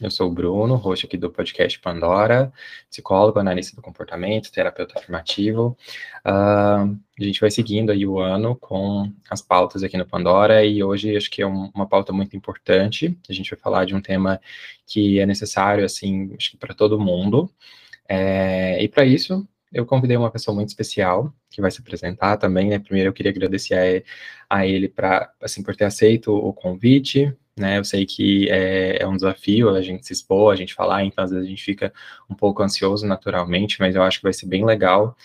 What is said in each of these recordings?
Eu sou o Bruno, host aqui do podcast Pandora, psicólogo, analista do comportamento, terapeuta afirmativo. Uh, a gente vai seguindo aí o ano com as pautas aqui no Pandora e hoje acho que é um, uma pauta muito importante. A gente vai falar de um tema que é necessário, assim, acho que para todo mundo. É, e para isso, eu convidei uma pessoa muito especial que vai se apresentar também, né? Primeiro eu queria agradecer a, a ele para assim por ter aceito o convite, né? Eu sei que é, é, um desafio a gente se expor, a gente falar, então às vezes a gente fica um pouco ansioso naturalmente, mas eu acho que vai ser bem legal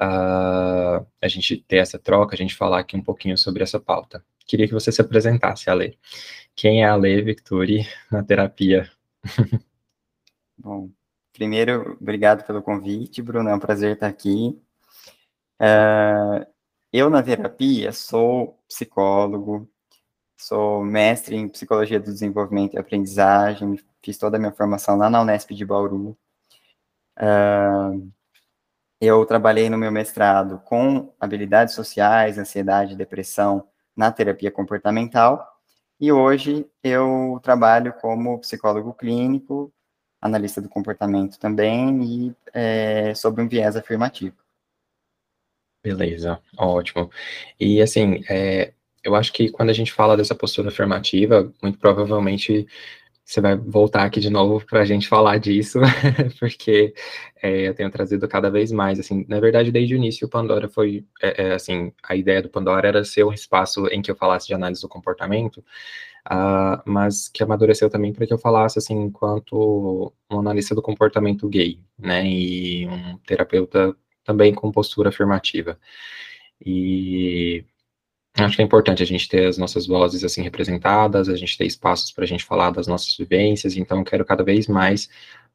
uh, a gente ter essa troca, a gente falar aqui um pouquinho sobre essa pauta. Queria que você se apresentasse, Ale. Quem é a Ale Victori na terapia? Bom, Primeiro, obrigado pelo convite, Bruno, é um prazer estar aqui. Uh, eu, na terapia, sou psicólogo, sou mestre em Psicologia do Desenvolvimento e Aprendizagem, fiz toda a minha formação lá na Unesp de Bauru. Uh, eu trabalhei no meu mestrado com habilidades sociais, ansiedade, depressão na terapia comportamental, e hoje eu trabalho como psicólogo clínico, analista do comportamento também, e é, sobre um viés afirmativo. Beleza, ótimo. E assim, é, eu acho que quando a gente fala dessa postura afirmativa, muito provavelmente você vai voltar aqui de novo para a gente falar disso, porque é, eu tenho trazido cada vez mais, assim, na verdade, desde o início, o Pandora foi, é, é, assim, a ideia do Pandora era ser um espaço em que eu falasse de análise do comportamento, uh, mas que amadureceu também para que eu falasse, assim, enquanto um analista do comportamento gay, né, e um terapeuta também com postura afirmativa. E acho que é importante a gente ter as nossas vozes, assim, representadas, a gente ter espaços para a gente falar das nossas vivências, então quero cada vez mais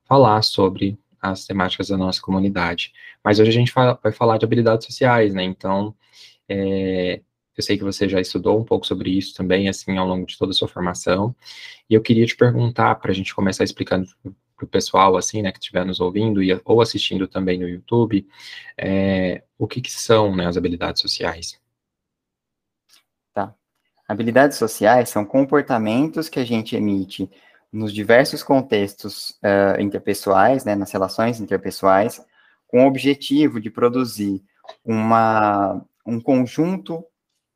falar sobre as temáticas da nossa comunidade. Mas hoje a gente vai falar de habilidades sociais, né, então... É, eu sei que você já estudou um pouco sobre isso também, assim, ao longo de toda a sua formação. E eu queria te perguntar, para a gente começar explicando para o pessoal, assim, né, que estiver nos ouvindo e, ou assistindo também no YouTube, é, o que, que são né, as habilidades sociais? Habilidades sociais são comportamentos que a gente emite nos diversos contextos uh, interpessoais, né, nas relações interpessoais, com o objetivo de produzir uma, um conjunto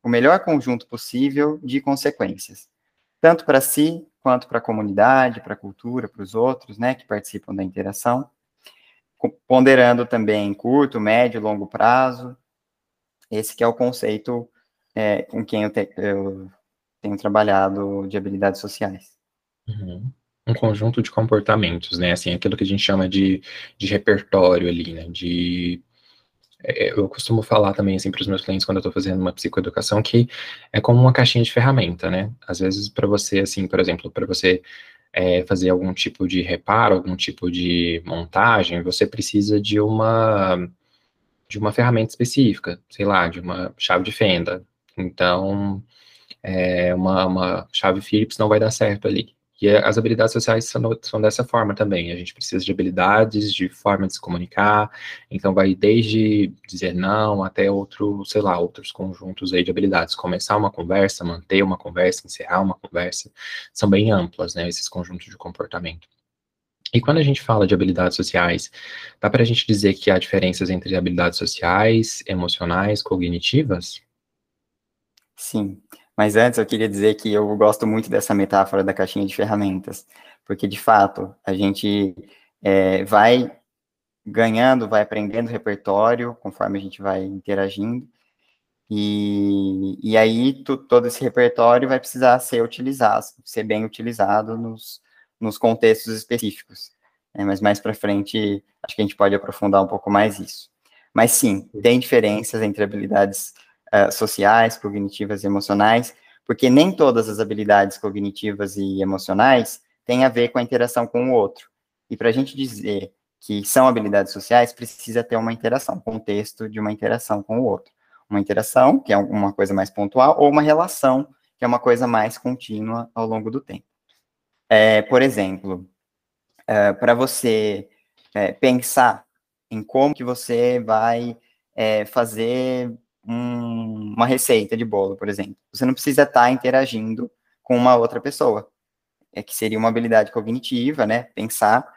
o melhor conjunto possível de consequências, tanto para si, quanto para a comunidade, para a cultura, para os outros, né, que participam da interação, ponderando também curto, médio, longo prazo, esse que é o conceito é, com quem eu, te, eu, tenho trabalhado de habilidades sociais. Uhum. Um conjunto de comportamentos, né, assim, aquilo que a gente chama de, de repertório ali, né, de é, eu costumo falar também assim para os meus clientes quando eu estou fazendo uma psicoeducação que é como uma caixinha de ferramenta, né? Às vezes para você assim, por exemplo, para você é, fazer algum tipo de reparo, algum tipo de montagem, você precisa de uma de uma ferramenta específica, sei lá, de uma chave de fenda. Então, é, uma, uma chave Phillips não vai dar certo ali. E as habilidades sociais são, são, dessa forma também. A gente precisa de habilidades, de forma de se comunicar. Então, vai desde dizer não até outro, sei lá, outros conjuntos aí de habilidades. Começar uma conversa, manter uma conversa, encerrar uma conversa. São bem amplas, né, esses conjuntos de comportamento. E quando a gente fala de habilidades sociais, dá para a gente dizer que há diferenças entre habilidades sociais, emocionais, cognitivas? Sim. Mas antes eu queria dizer que eu gosto muito dessa metáfora da caixinha de ferramentas, porque de fato a gente é, vai ganhando, vai aprendendo repertório conforme a gente vai interagindo, e, e aí tu, todo esse repertório vai precisar ser utilizado, ser bem utilizado nos, nos contextos específicos. É, mas mais para frente acho que a gente pode aprofundar um pouco mais isso. Mas sim, tem diferenças entre habilidades uh, sociais, cognitivas e emocionais, porque nem todas as habilidades cognitivas e emocionais têm a ver com a interação com o outro. E para a gente dizer que são habilidades sociais, precisa ter uma interação, contexto de uma interação com o outro. Uma interação, que é uma coisa mais pontual, ou uma relação, que é uma coisa mais contínua ao longo do tempo. É, por exemplo, é, para você é, pensar em como que você vai é, fazer um, uma receita de bolo, por exemplo. Você não precisa estar interagindo com uma outra pessoa, é que seria uma habilidade cognitiva, né? Pensar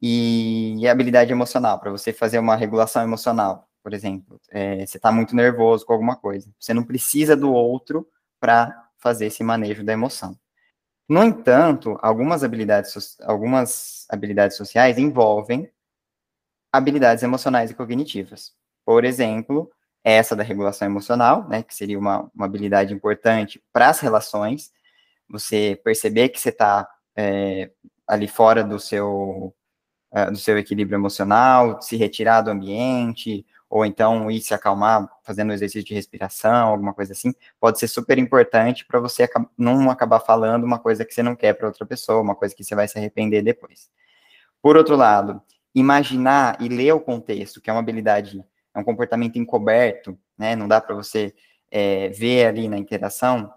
e, e habilidade emocional para você fazer uma regulação emocional, por exemplo. É, você está muito nervoso com alguma coisa, você não precisa do outro para fazer esse manejo da emoção. No entanto, algumas habilidades, algumas habilidades sociais envolvem habilidades emocionais e cognitivas. Por exemplo, essa da regulação emocional, né, que seria uma, uma habilidade importante para as relações, você perceber que você está é, ali fora do seu, uh, do seu equilíbrio emocional, se retirar do ambiente, ou então ir se acalmar fazendo exercício de respiração, alguma coisa assim, pode ser super importante para você não acabar falando uma coisa que você não quer para outra pessoa, uma coisa que você vai se arrepender depois. Por outro lado, imaginar e ler o contexto, que é uma habilidade, é um comportamento encoberto, né? Não dá para você é, ver ali na interação.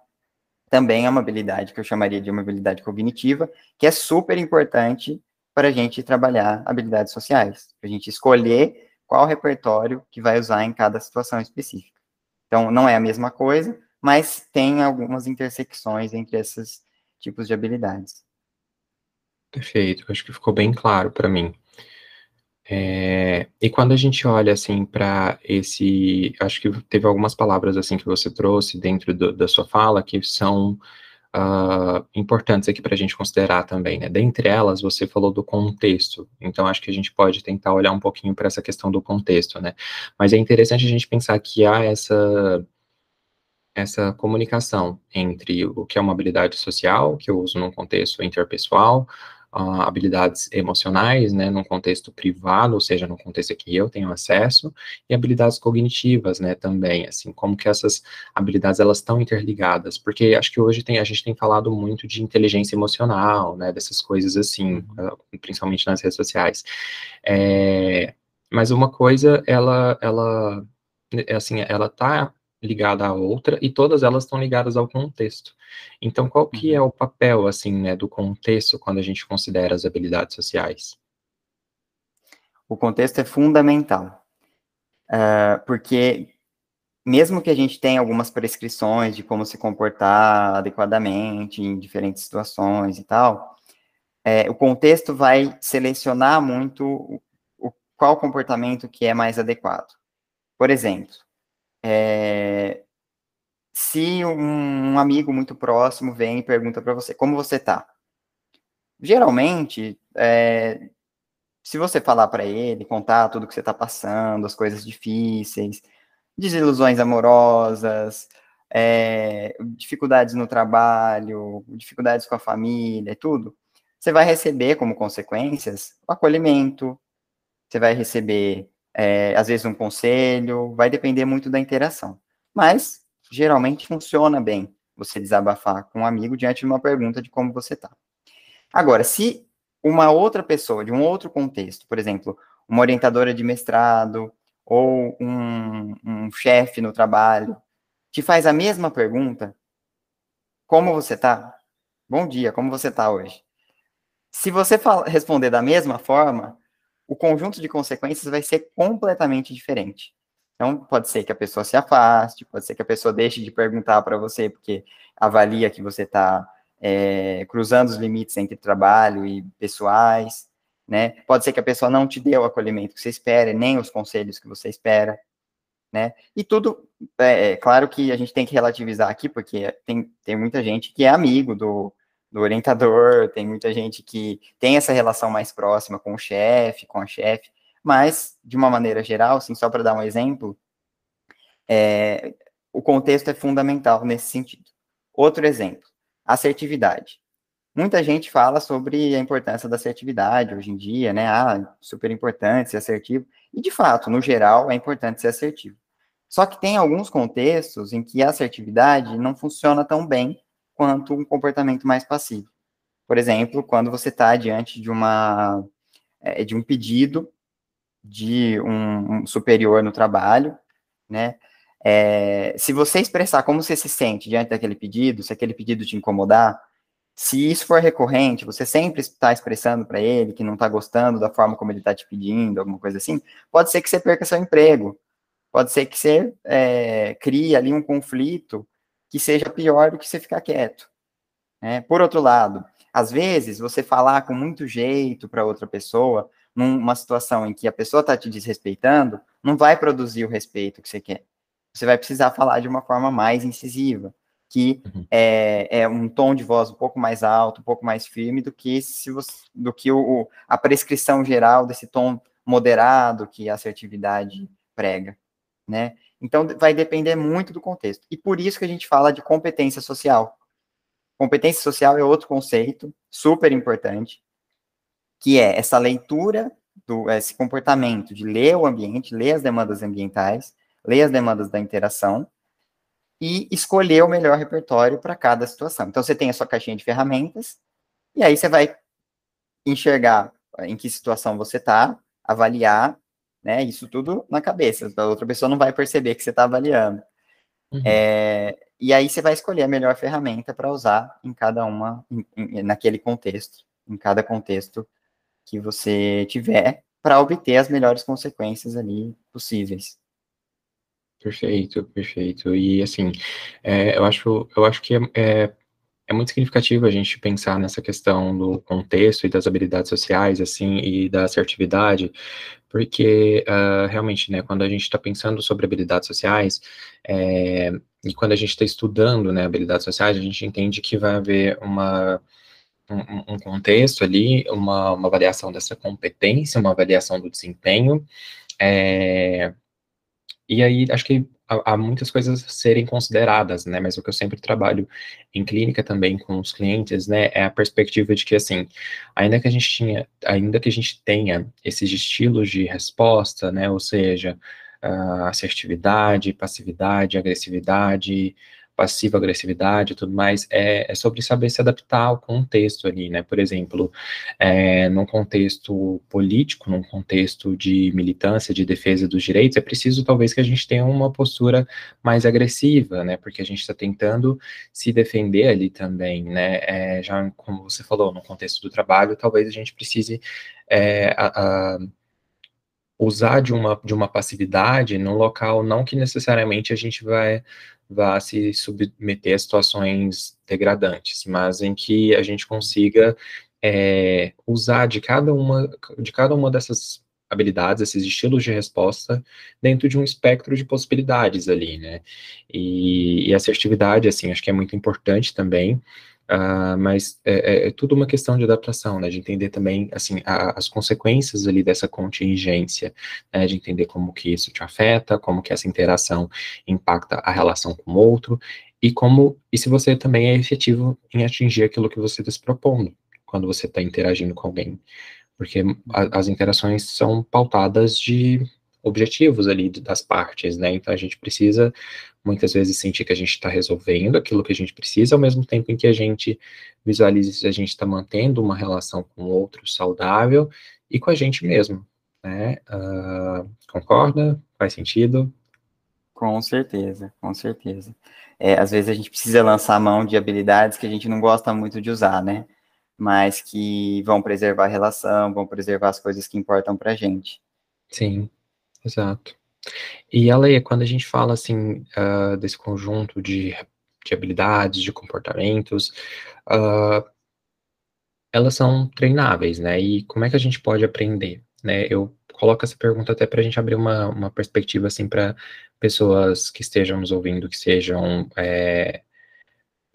Também é uma habilidade que eu chamaria de uma habilidade cognitiva, que é super importante para a gente trabalhar habilidades sociais, para a gente escolher qual repertório que vai usar em cada situação específica. Então, não é a mesma coisa, mas tem algumas intersecções entre esses tipos de habilidades. Perfeito, acho que ficou bem claro para mim. É, e quando a gente olha assim para esse, acho que teve algumas palavras assim que você trouxe dentro do, da sua fala que são uh, importantes aqui para a gente considerar também, né? Dentre elas, você falou do contexto, então acho que a gente pode tentar olhar um pouquinho para essa questão do contexto, né? Mas é interessante a gente pensar que há essa essa comunicação entre o que é uma habilidade social, que eu uso num contexto interpessoal, uh, habilidades emocionais, né, num contexto privado, ou seja, num contexto que eu tenho acesso, e habilidades cognitivas, né, também, assim, como que essas habilidades, elas estão interligadas, porque acho que hoje tem, a gente tem falado muito de inteligência emocional, né, dessas coisas assim, uh, principalmente nas redes sociais, é, mas uma coisa, ela, ela, assim, ela tá ligada à outra e todas elas estão ligadas ao contexto. Então, qual que é uhum. o papel, assim, né, do contexto quando a gente considera as habilidades sociais? O contexto é fundamental, uh, porque mesmo que a gente tenha algumas prescrições de como se comportar adequadamente em diferentes situações e tal, é, o contexto vai selecionar muito o, o, qual comportamento que é mais adequado. Por exemplo, é, se um, um, amigo muito próximo vem e pergunta para você como você tá, geralmente, é, se você falar para ele, contar tudo que você está passando, as coisas difíceis, desilusões amorosas, é, dificuldades no trabalho, dificuldades com a família, tudo, você vai receber como consequências o acolhimento, você vai receber é, às vezes um conselho, vai depender muito da interação. Mas, geralmente, funciona bem você desabafar com um amigo diante de uma pergunta de como você está. Agora, se uma outra pessoa, de um outro contexto, por exemplo, uma orientadora de mestrado ou um, um chefe no trabalho, te faz a mesma pergunta, como você está? Bom dia, como você está hoje? Se você fala, responder da mesma forma, o conjunto de consequências vai ser completamente diferente. Então, pode ser que a pessoa se afaste, pode ser que a pessoa deixe de perguntar para você, porque avalia que você está é, cruzando os limites entre trabalho e pessoais, né? Pode ser que a pessoa não te dê o acolhimento que você espera, nem os conselhos que você espera, né? E tudo, é, é claro que a gente tem que relativizar aqui, porque tem, tem muita gente que é amigo do, do orientador, tem muita gente que tem essa relação mais próxima com o chefe, com a chefe, mas, de uma maneira geral, assim, só para dar um exemplo, é, o contexto é fundamental nesse sentido. Outro exemplo, assertividade. Muita gente fala sobre a importância da assertividade hoje em dia, né? Ah, super importante ser assertivo. E, de fato, no geral, é importante ser assertivo. Só que tem alguns contextos em que a assertividade não funciona tão bem quanto um comportamento mais passivo. Por exemplo, quando você está diante de uma é, de um pedido de um, um superior no trabalho, né? É, se você expressar como você se sente diante daquele pedido, se aquele pedido te incomodar, se isso for recorrente, você sempre está expressando para ele que não está gostando da forma como ele está te pedindo, alguma coisa assim, pode ser que você perca seu emprego, pode ser que você é, crie ali um conflito que seja pior do que você ficar quieto. Né? Por outro lado, às vezes você falar com muito jeito para outra pessoa, numa situação em que a pessoa está te desrespeitando, não vai produzir o respeito que você quer. Você vai precisar falar de uma forma mais incisiva que uhum. é, é, um tom de voz um pouco mais alto, um pouco mais firme do que se você, do que o, a prescrição geral desse tom moderado que a assertividade prega, né? Então vai depender muito do contexto. E por isso que a gente fala de competência social. Competência social é outro conceito super importante, que é essa leitura do esse comportamento de ler o ambiente, ler as demandas ambientais, ler as demandas da interação e escolher o melhor repertório para cada situação. Então, você tem a sua caixinha de ferramentas, e aí você vai enxergar em que situação você está, avaliar, né, isso tudo na cabeça, a outra pessoa não vai perceber que você está avaliando. Uhum. É, e aí você vai escolher a melhor ferramenta para usar em cada uma, em, em, naquele contexto, em cada contexto que você tiver, para obter as melhores consequências ali possíveis. Perfeito, perfeito. E assim, é, eu acho, eu acho que é, é, muito significativo a gente pensar nessa questão do contexto e das habilidades sociais, assim, e da assertividade, porque uh, realmente, né, quando a gente está pensando sobre habilidades sociais, é, e quando a gente está estudando, né, habilidades sociais, a gente entende que vai haver uma um, um contexto ali, uma, uma avaliação dessa competência, uma avaliação do desempenho, é, e aí, acho que há, muitas coisas a serem consideradas, né, mas o que eu sempre trabalho em clínica também com os clientes, né, é a perspectiva de que, assim, ainda que a gente tinha, ainda que a gente tenha esses estilos de resposta, né, ou seja, assertividade, passividade, agressividade, passiva agressividade e tudo mais, é, é, sobre saber se adaptar ao contexto ali, né? Por exemplo, é, num contexto político, num contexto de militância, de defesa dos direitos, é preciso talvez que a gente tenha uma postura mais agressiva, né? Porque a gente está tentando se defender ali também, né? É, já como você falou, no contexto do trabalho, talvez a gente precise é, a, a, usar de uma, de uma passividade num local não que necessariamente a gente vai vá se submeter a situações degradantes, mas em que a gente consiga é, usar de cada uma de cada uma dessas habilidades, esses estilos de resposta dentro de um espectro de possibilidades ali, né? E, e assertividade, assim, acho que é muito importante também, Uh, mas é, é, é, tudo uma questão de adaptação, né, de entender também, assim, a, as consequências ali dessa contingência, né, de entender como que isso te afeta, como que essa interação impacta a relação com o outro, e como, e se você também é efetivo em atingir aquilo que você está se propondo, quando você está interagindo com alguém, porque a, as interações são pautadas de objetivos ali das partes, né, então a gente precisa muitas vezes sentir que a gente está resolvendo aquilo que a gente precisa, ao mesmo tempo em que a gente visualiza se a gente está mantendo uma relação com o outro saudável e com a gente mesmo, né? Uh, concorda? Faz sentido? Com certeza, com certeza. É, às vezes a gente precisa lançar mão de habilidades que a gente não gosta muito de usar, né? Mas que vão preservar a relação, vão preservar as coisas que importam para a gente. Sim, exato. E ela quando a gente fala assim uh, desse conjunto de, de, habilidades, de comportamentos, uh, elas são treináveis, né? E como é que a gente pode aprender, né? Eu coloco essa pergunta até para a gente abrir uma, uma perspectiva assim para pessoas que estejam nos ouvindo, que sejam é,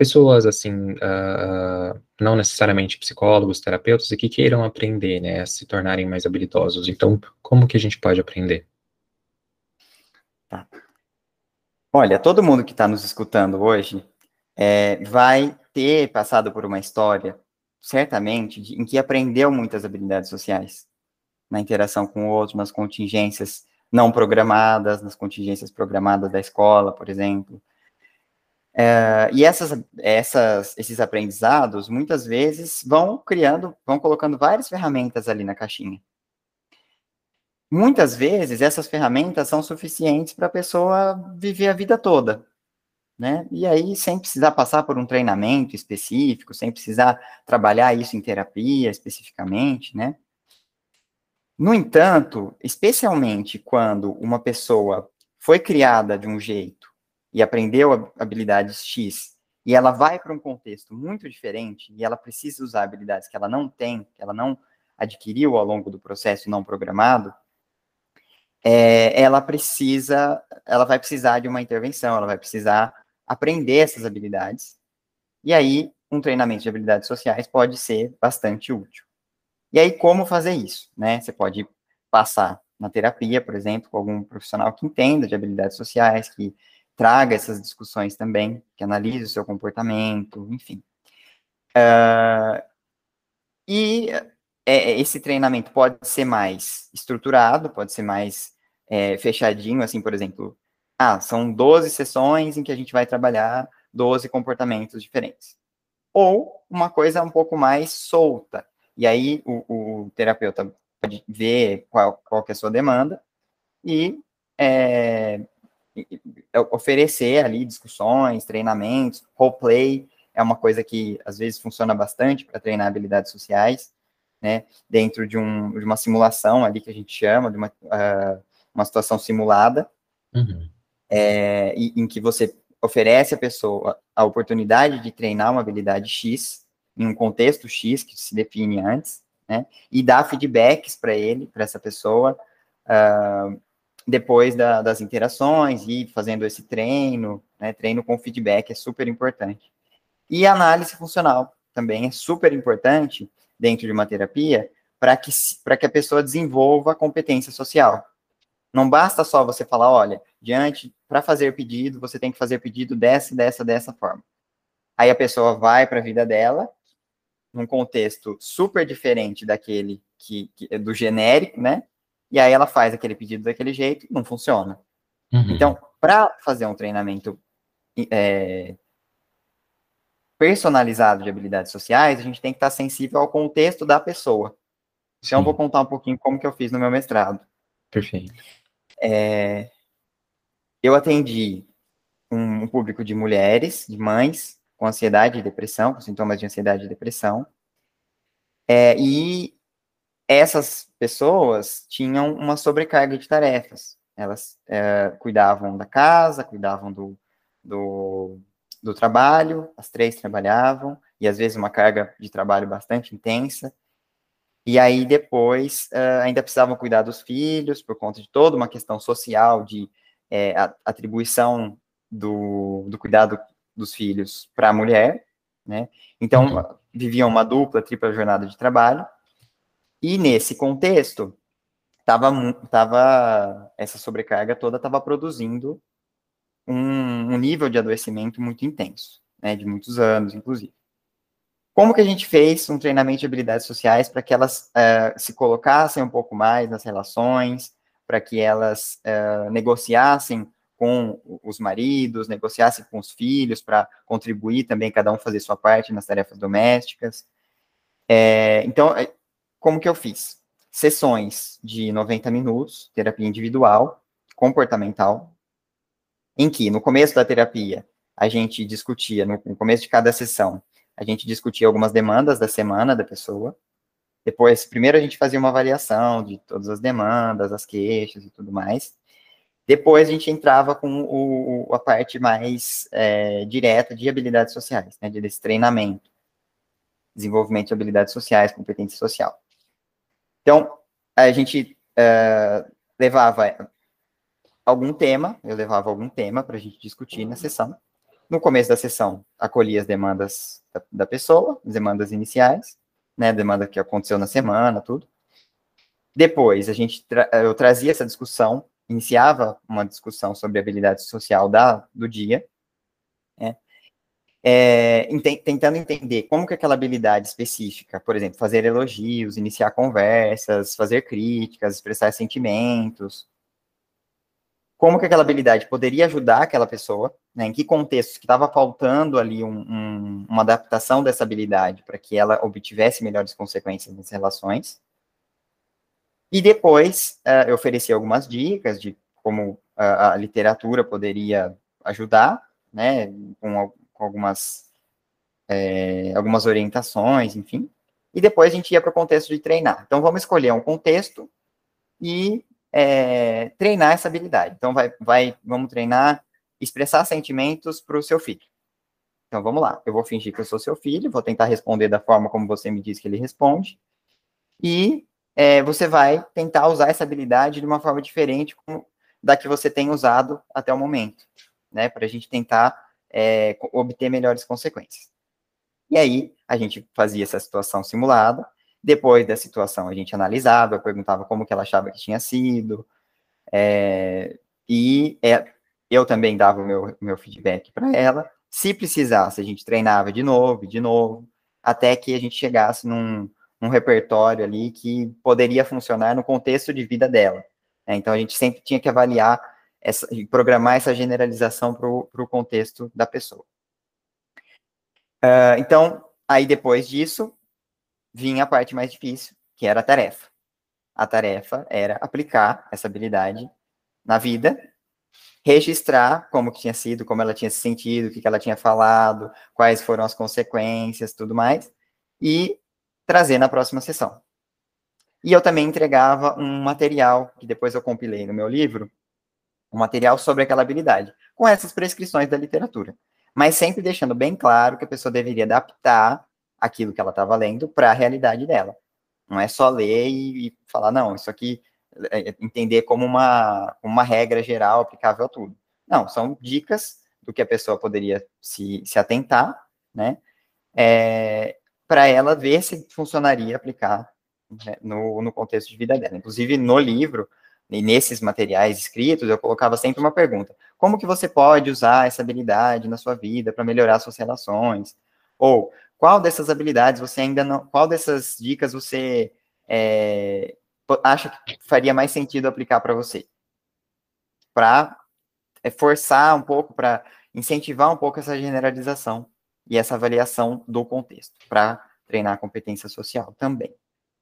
pessoas assim, uh, não necessariamente psicólogos, terapeutas, e que queiram aprender, né, a se tornarem mais habilidosos. Então, como que a gente pode aprender? Tá. Olha, todo mundo que está nos escutando hoje é, vai ter passado por uma história, certamente, de, em que aprendeu muitas habilidades sociais na interação com o outro, nas contingências não programadas, nas contingências programadas da escola, por exemplo. É, e essas, essas, esses aprendizados, muitas vezes, vão criando, vão colocando várias ferramentas ali na caixinha, muitas vezes essas ferramentas são suficientes para a pessoa viver a vida toda, né? E aí, sem precisar passar por um treinamento específico, sem precisar trabalhar isso em terapia especificamente, né? No entanto, especialmente quando uma pessoa foi criada de um jeito e aprendeu habilidades X e ela vai para um contexto muito diferente e ela precisa usar habilidades que ela não tem, que ela não adquiriu ao longo do processo não programado, é, ela precisa, ela vai precisar de uma intervenção, ela vai precisar aprender essas habilidades. E aí, um treinamento de habilidades sociais pode ser bastante útil. E aí, como fazer isso? Né? Você pode passar na terapia, por exemplo, com algum profissional que entenda de habilidades sociais, que traga essas discussões também, que analise o seu comportamento, enfim. Uh, e é, esse treinamento pode ser mais estruturado, pode ser mais é, fechadinho, assim, por exemplo, ah, são 12 sessões em que a gente vai trabalhar 12 comportamentos diferentes. Ou uma coisa um pouco mais solta. E aí o, o terapeuta pode ver qual, qual é a sua demanda e é, oferecer ali discussões, treinamentos, roleplay é uma coisa que às vezes funciona bastante para treinar habilidades sociais, né, dentro de, um, de uma simulação ali que a gente chama, de uma, uh, uma situação simulada, uhum é, em que você oferece à pessoa a oportunidade de treinar uma habilidade X, em um contexto X que se define antes, né, e dá feedbacks para ele, para essa pessoa, uh, depois da, das interações e fazendo esse treino, né, treino com feedback é super importante. E análise funcional também é super importante dentro de uma terapia para que, que a pessoa desenvolva a competência social. Não basta só você falar, olha, diante, para fazer pedido, você tem que fazer pedido dessa, dessa, dessa forma. Aí a pessoa vai para a vida dela, num contexto super diferente daquele que, que, do genérico, né? E aí ela faz aquele pedido daquele jeito, não funciona. Uhum. Então, para fazer um treinamento é, personalizado de habilidades sociais, a gente tem que estar sensível ao contexto da pessoa. Então, eu vou contar um pouquinho como que eu fiz no meu mestrado. Perfeito. É, eu atendi um, um, público de mulheres, de mães, com ansiedade e depressão, com sintomas de ansiedade e depressão. É, e essas pessoas tinham uma sobrecarga de tarefas. Elas é, cuidavam da casa, cuidavam do, do, do trabalho, as três trabalhavam, e às vezes uma carga de trabalho bastante intensa. E aí depois uh, ainda precisavam cuidar dos filhos por conta de toda uma questão social de é, atribuição do, do cuidado dos filhos para a mulher, né? Então uhum. viviam uma dupla, tripla jornada de trabalho. E nesse contexto tava, tava essa sobrecarga toda estava produzindo um, um nível de adoecimento muito intenso, né? De muitos anos, inclusive. Como que a gente fez um treinamento de habilidades sociais para que elas uh, se colocassem um pouco mais nas relações, para que elas uh, negociassem com os maridos, negociassem com os filhos, para contribuir também, cada um fazer sua parte nas tarefas domésticas. É, então, como que eu fiz? Sessões de 90 minutos, terapia individual, comportamental, em que no começo da terapia a gente discutia, no, no começo de cada sessão, a gente discutia algumas demandas da semana da pessoa. Depois, primeiro a gente fazia uma avaliação de todas as demandas, as queixas e tudo mais. Depois a gente entrava com o, a parte mais é, direta de habilidades sociais, né, desse treinamento, desenvolvimento de habilidades sociais, competência social. Então, a gente é, levava algum tema, eu levava algum tema para a gente discutir na sessão. No começo da sessão, acolhia as demandas da, da pessoa, as demandas iniciais, né, demanda que aconteceu na semana, tudo. Depois, a gente tra eu trazia essa discussão, iniciava uma discussão sobre a habilidade social da, do dia, né, é, tentando entender como que aquela habilidade específica, por exemplo, fazer elogios, iniciar conversas, fazer críticas, expressar sentimentos, como que aquela habilidade poderia ajudar aquela pessoa, né, em que contextos que estava faltando ali um, um, uma adaptação dessa habilidade para que ela obtivesse melhores consequências nas relações. E depois uh, eu ofereci algumas dicas de como a, a literatura poderia ajudar, né, com, com algumas, é, algumas orientações, enfim. E depois a gente ia para o contexto de treinar. Então vamos escolher um contexto e é, treinar essa habilidade. Então vai, vai, vamos treinar expressar sentimentos para o seu filho. Então vamos lá, eu vou fingir que eu sou seu filho, vou tentar responder da forma como você me diz que ele responde, e é, você vai tentar usar essa habilidade de uma forma diferente da que você tem usado até o momento, né? Para a gente tentar é, obter melhores consequências. E aí, a gente fazia essa situação simulada, depois da situação a gente analisava, perguntava como que ela achava que tinha sido, é, e é, eu também dava o meu, meu feedback para ela, se precisasse, a gente treinava de novo, de novo, até que a gente chegasse num, num repertório ali que poderia funcionar no contexto de vida dela. Né? Então, a gente sempre tinha que avaliar, essa, programar essa generalização para o contexto da pessoa. Uh, então, aí depois disso, vinha a parte mais difícil, que era a tarefa. A tarefa era aplicar essa habilidade na vida, registrar como que tinha sido, como ela tinha se sentido, o que, que ela tinha falado, quais foram as consequências, tudo mais, e trazer na próxima sessão. E eu também entregava um material, que depois eu compilei no meu livro, um material sobre aquela habilidade, com essas prescrições da literatura. Mas sempre deixando bem claro que a pessoa deveria adaptar aquilo que ela estava lendo para a realidade dela. Não é só ler e, e falar, não, isso aqui, é, é, entender como uma, uma regra geral aplicável a tudo. Não, são dicas do que a pessoa poderia se, se atentar, né? É, para ela ver se funcionaria aplicar né, no, no contexto de vida dela. Inclusive, no livro, e nesses materiais escritos, eu colocava sempre uma pergunta: como que você pode usar essa habilidade na sua vida para melhorar suas relações? Ou qual dessas habilidades você ainda não, qual dessas dicas você é, acha que faria mais sentido aplicar para você? Para é, forçar um pouco, para incentivar um pouco essa generalização e essa avaliação do contexto, para treinar a competência social também.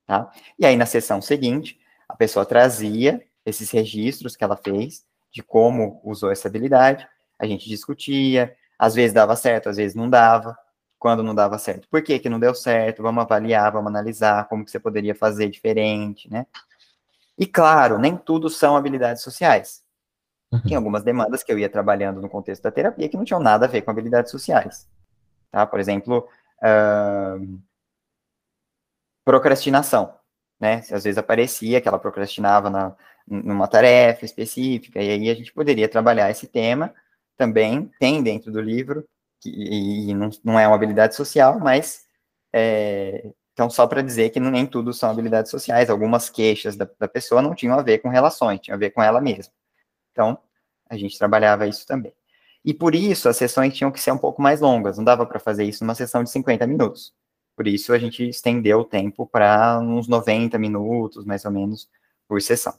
Tá? E aí, na sessão seguinte, a pessoa trazia esses registros que ela fez de como usou essa habilidade, a gente discutia, às vezes dava certo, às vezes não dava, quando não dava certo, por que que não deu certo, vamos avaliar, vamos analisar como que você poderia fazer diferente, né? E claro, nem tudo são habilidades sociais. Uhum. Tem algumas demandas que eu ia trabalhando no contexto da terapia que não tinham nada a ver com habilidades sociais. Tá? Por exemplo, uh, procrastinação, né? Às vezes aparecia que ela procrastinava na, numa tarefa específica, e aí a gente poderia trabalhar esse tema também, tem dentro do livro, que, e não, não é uma habilidade social, mas é, então só para dizer que nem tudo são habilidades sociais, algumas queixas da, da pessoa não tinham a ver com relações, tinham a ver com ela mesma. Então, a gente trabalhava isso também. E por isso, as sessões tinham que ser um pouco mais longas, não dava para fazer isso numa sessão de 50 minutos. Por isso a gente estendeu o tempo para uns 90 minutos, mais ou menos, por sessão.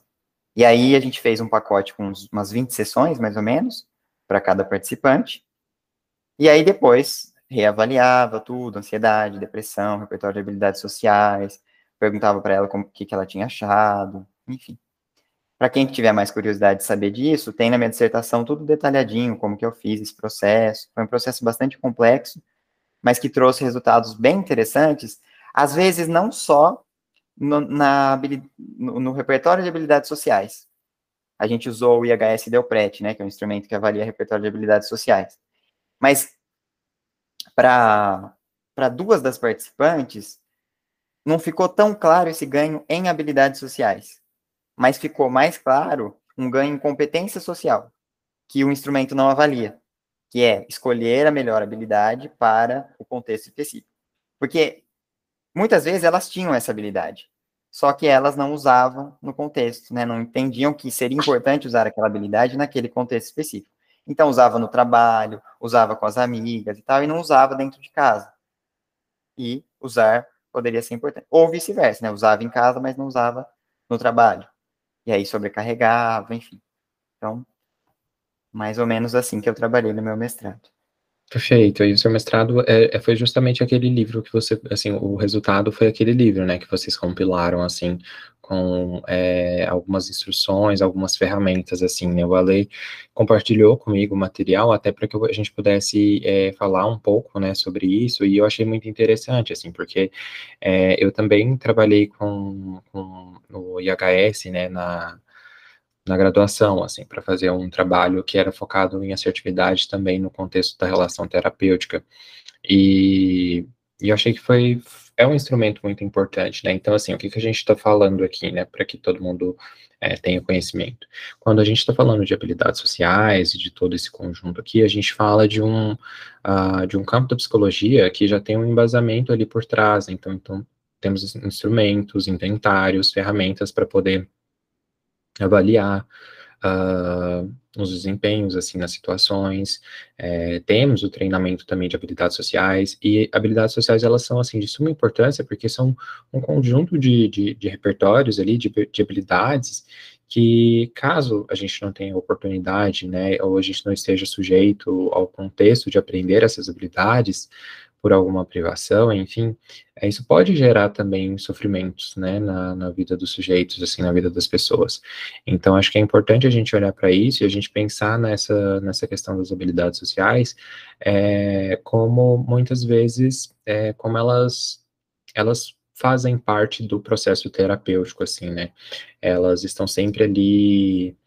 E aí a gente fez um pacote com umas 20 sessões, mais ou menos, para cada participante. E aí depois reavaliava tudo, ansiedade, depressão, repertório de habilidades sociais, perguntava para ela o que, que ela tinha achado, enfim. Para quem tiver mais curiosidade de saber disso, tem na minha dissertação tudo detalhadinho, como que eu fiz esse processo. Foi um processo bastante complexo, mas que trouxe resultados bem interessantes, às vezes não só no, na, no, no repertório de habilidades sociais. A gente usou o IHS Delpret, né, que é um instrumento que avalia repertório de habilidades sociais. Mas para duas das participantes, não ficou tão claro esse ganho em habilidades sociais, mas ficou mais claro um ganho em competência social, que o instrumento não avalia que é escolher a melhor habilidade para o contexto específico. Porque muitas vezes elas tinham essa habilidade, só que elas não usavam no contexto, né? Não entendiam que seria importante usar aquela habilidade naquele contexto específico. Então usava no trabalho, usava com as amigas e tal, e não usava dentro de casa. E usar poderia ser importante. Ou vice-versa, né? Usava em casa, mas não usava no trabalho. E aí sobrecarregava, enfim. Então, mais ou menos assim que eu trabalhei no meu mestrado. Perfeito. E o seu mestrado é, é, foi justamente aquele livro que você, assim, o resultado foi aquele livro, né, que vocês compilaram, assim, com é, algumas instruções, algumas ferramentas, assim, né? O Ale compartilhou comigo o material até para que a gente pudesse é, falar um pouco, né, sobre isso, e eu achei muito interessante, assim, porque é, eu também trabalhei com, com no IHS, né, na, na graduação, assim, para fazer um trabalho que era focado em assertividade também no contexto da relação terapêutica, e, e eu achei que foi é um instrumento muito importante, né? Então, assim, o que, que a gente está falando aqui, né, para que todo mundo é, tenha conhecimento? Quando a gente está falando de habilidades sociais e de todo esse conjunto aqui, a gente fala de um, uh, de um campo da psicologia que já tem um embasamento ali por trás, né? então, então temos instrumentos, inventários, ferramentas para poder avaliar uh, os desempenhos, assim, nas situações, é, temos o treinamento também de habilidades sociais, e habilidades sociais, elas são, assim, de suma importância, porque são um conjunto de, de, de repertórios ali, de, de habilidades, que caso a gente não tenha oportunidade, né, ou a gente não esteja sujeito ao contexto de aprender essas habilidades, por alguma privação, enfim, é, isso pode gerar também sofrimentos, né, na, na vida dos sujeitos, assim, na vida das pessoas. Então, acho que é importante a gente olhar para isso e a gente pensar nessa, nessa questão das habilidades sociais, é, como muitas vezes, é, como elas, elas fazem parte do processo terapêutico, assim, né, elas estão sempre ali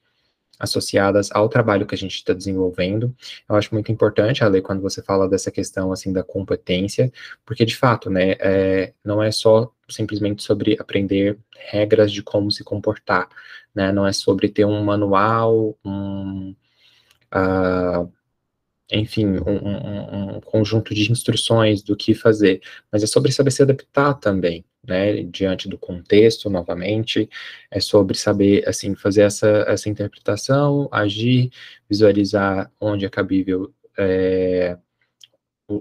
associadas ao trabalho que a gente está desenvolvendo. Eu acho muito importante, Ale, quando você fala dessa questão, assim, da competência, porque, de fato, né, é, não é só simplesmente sobre aprender regras de como se comportar, né, não é sobre ter um manual, um... Uh, enfim, um, um, um, conjunto de instruções do que fazer, mas é sobre saber se adaptar também, né, diante do contexto, novamente, é sobre saber, assim, fazer essa, essa interpretação, agir, visualizar onde é cabível é,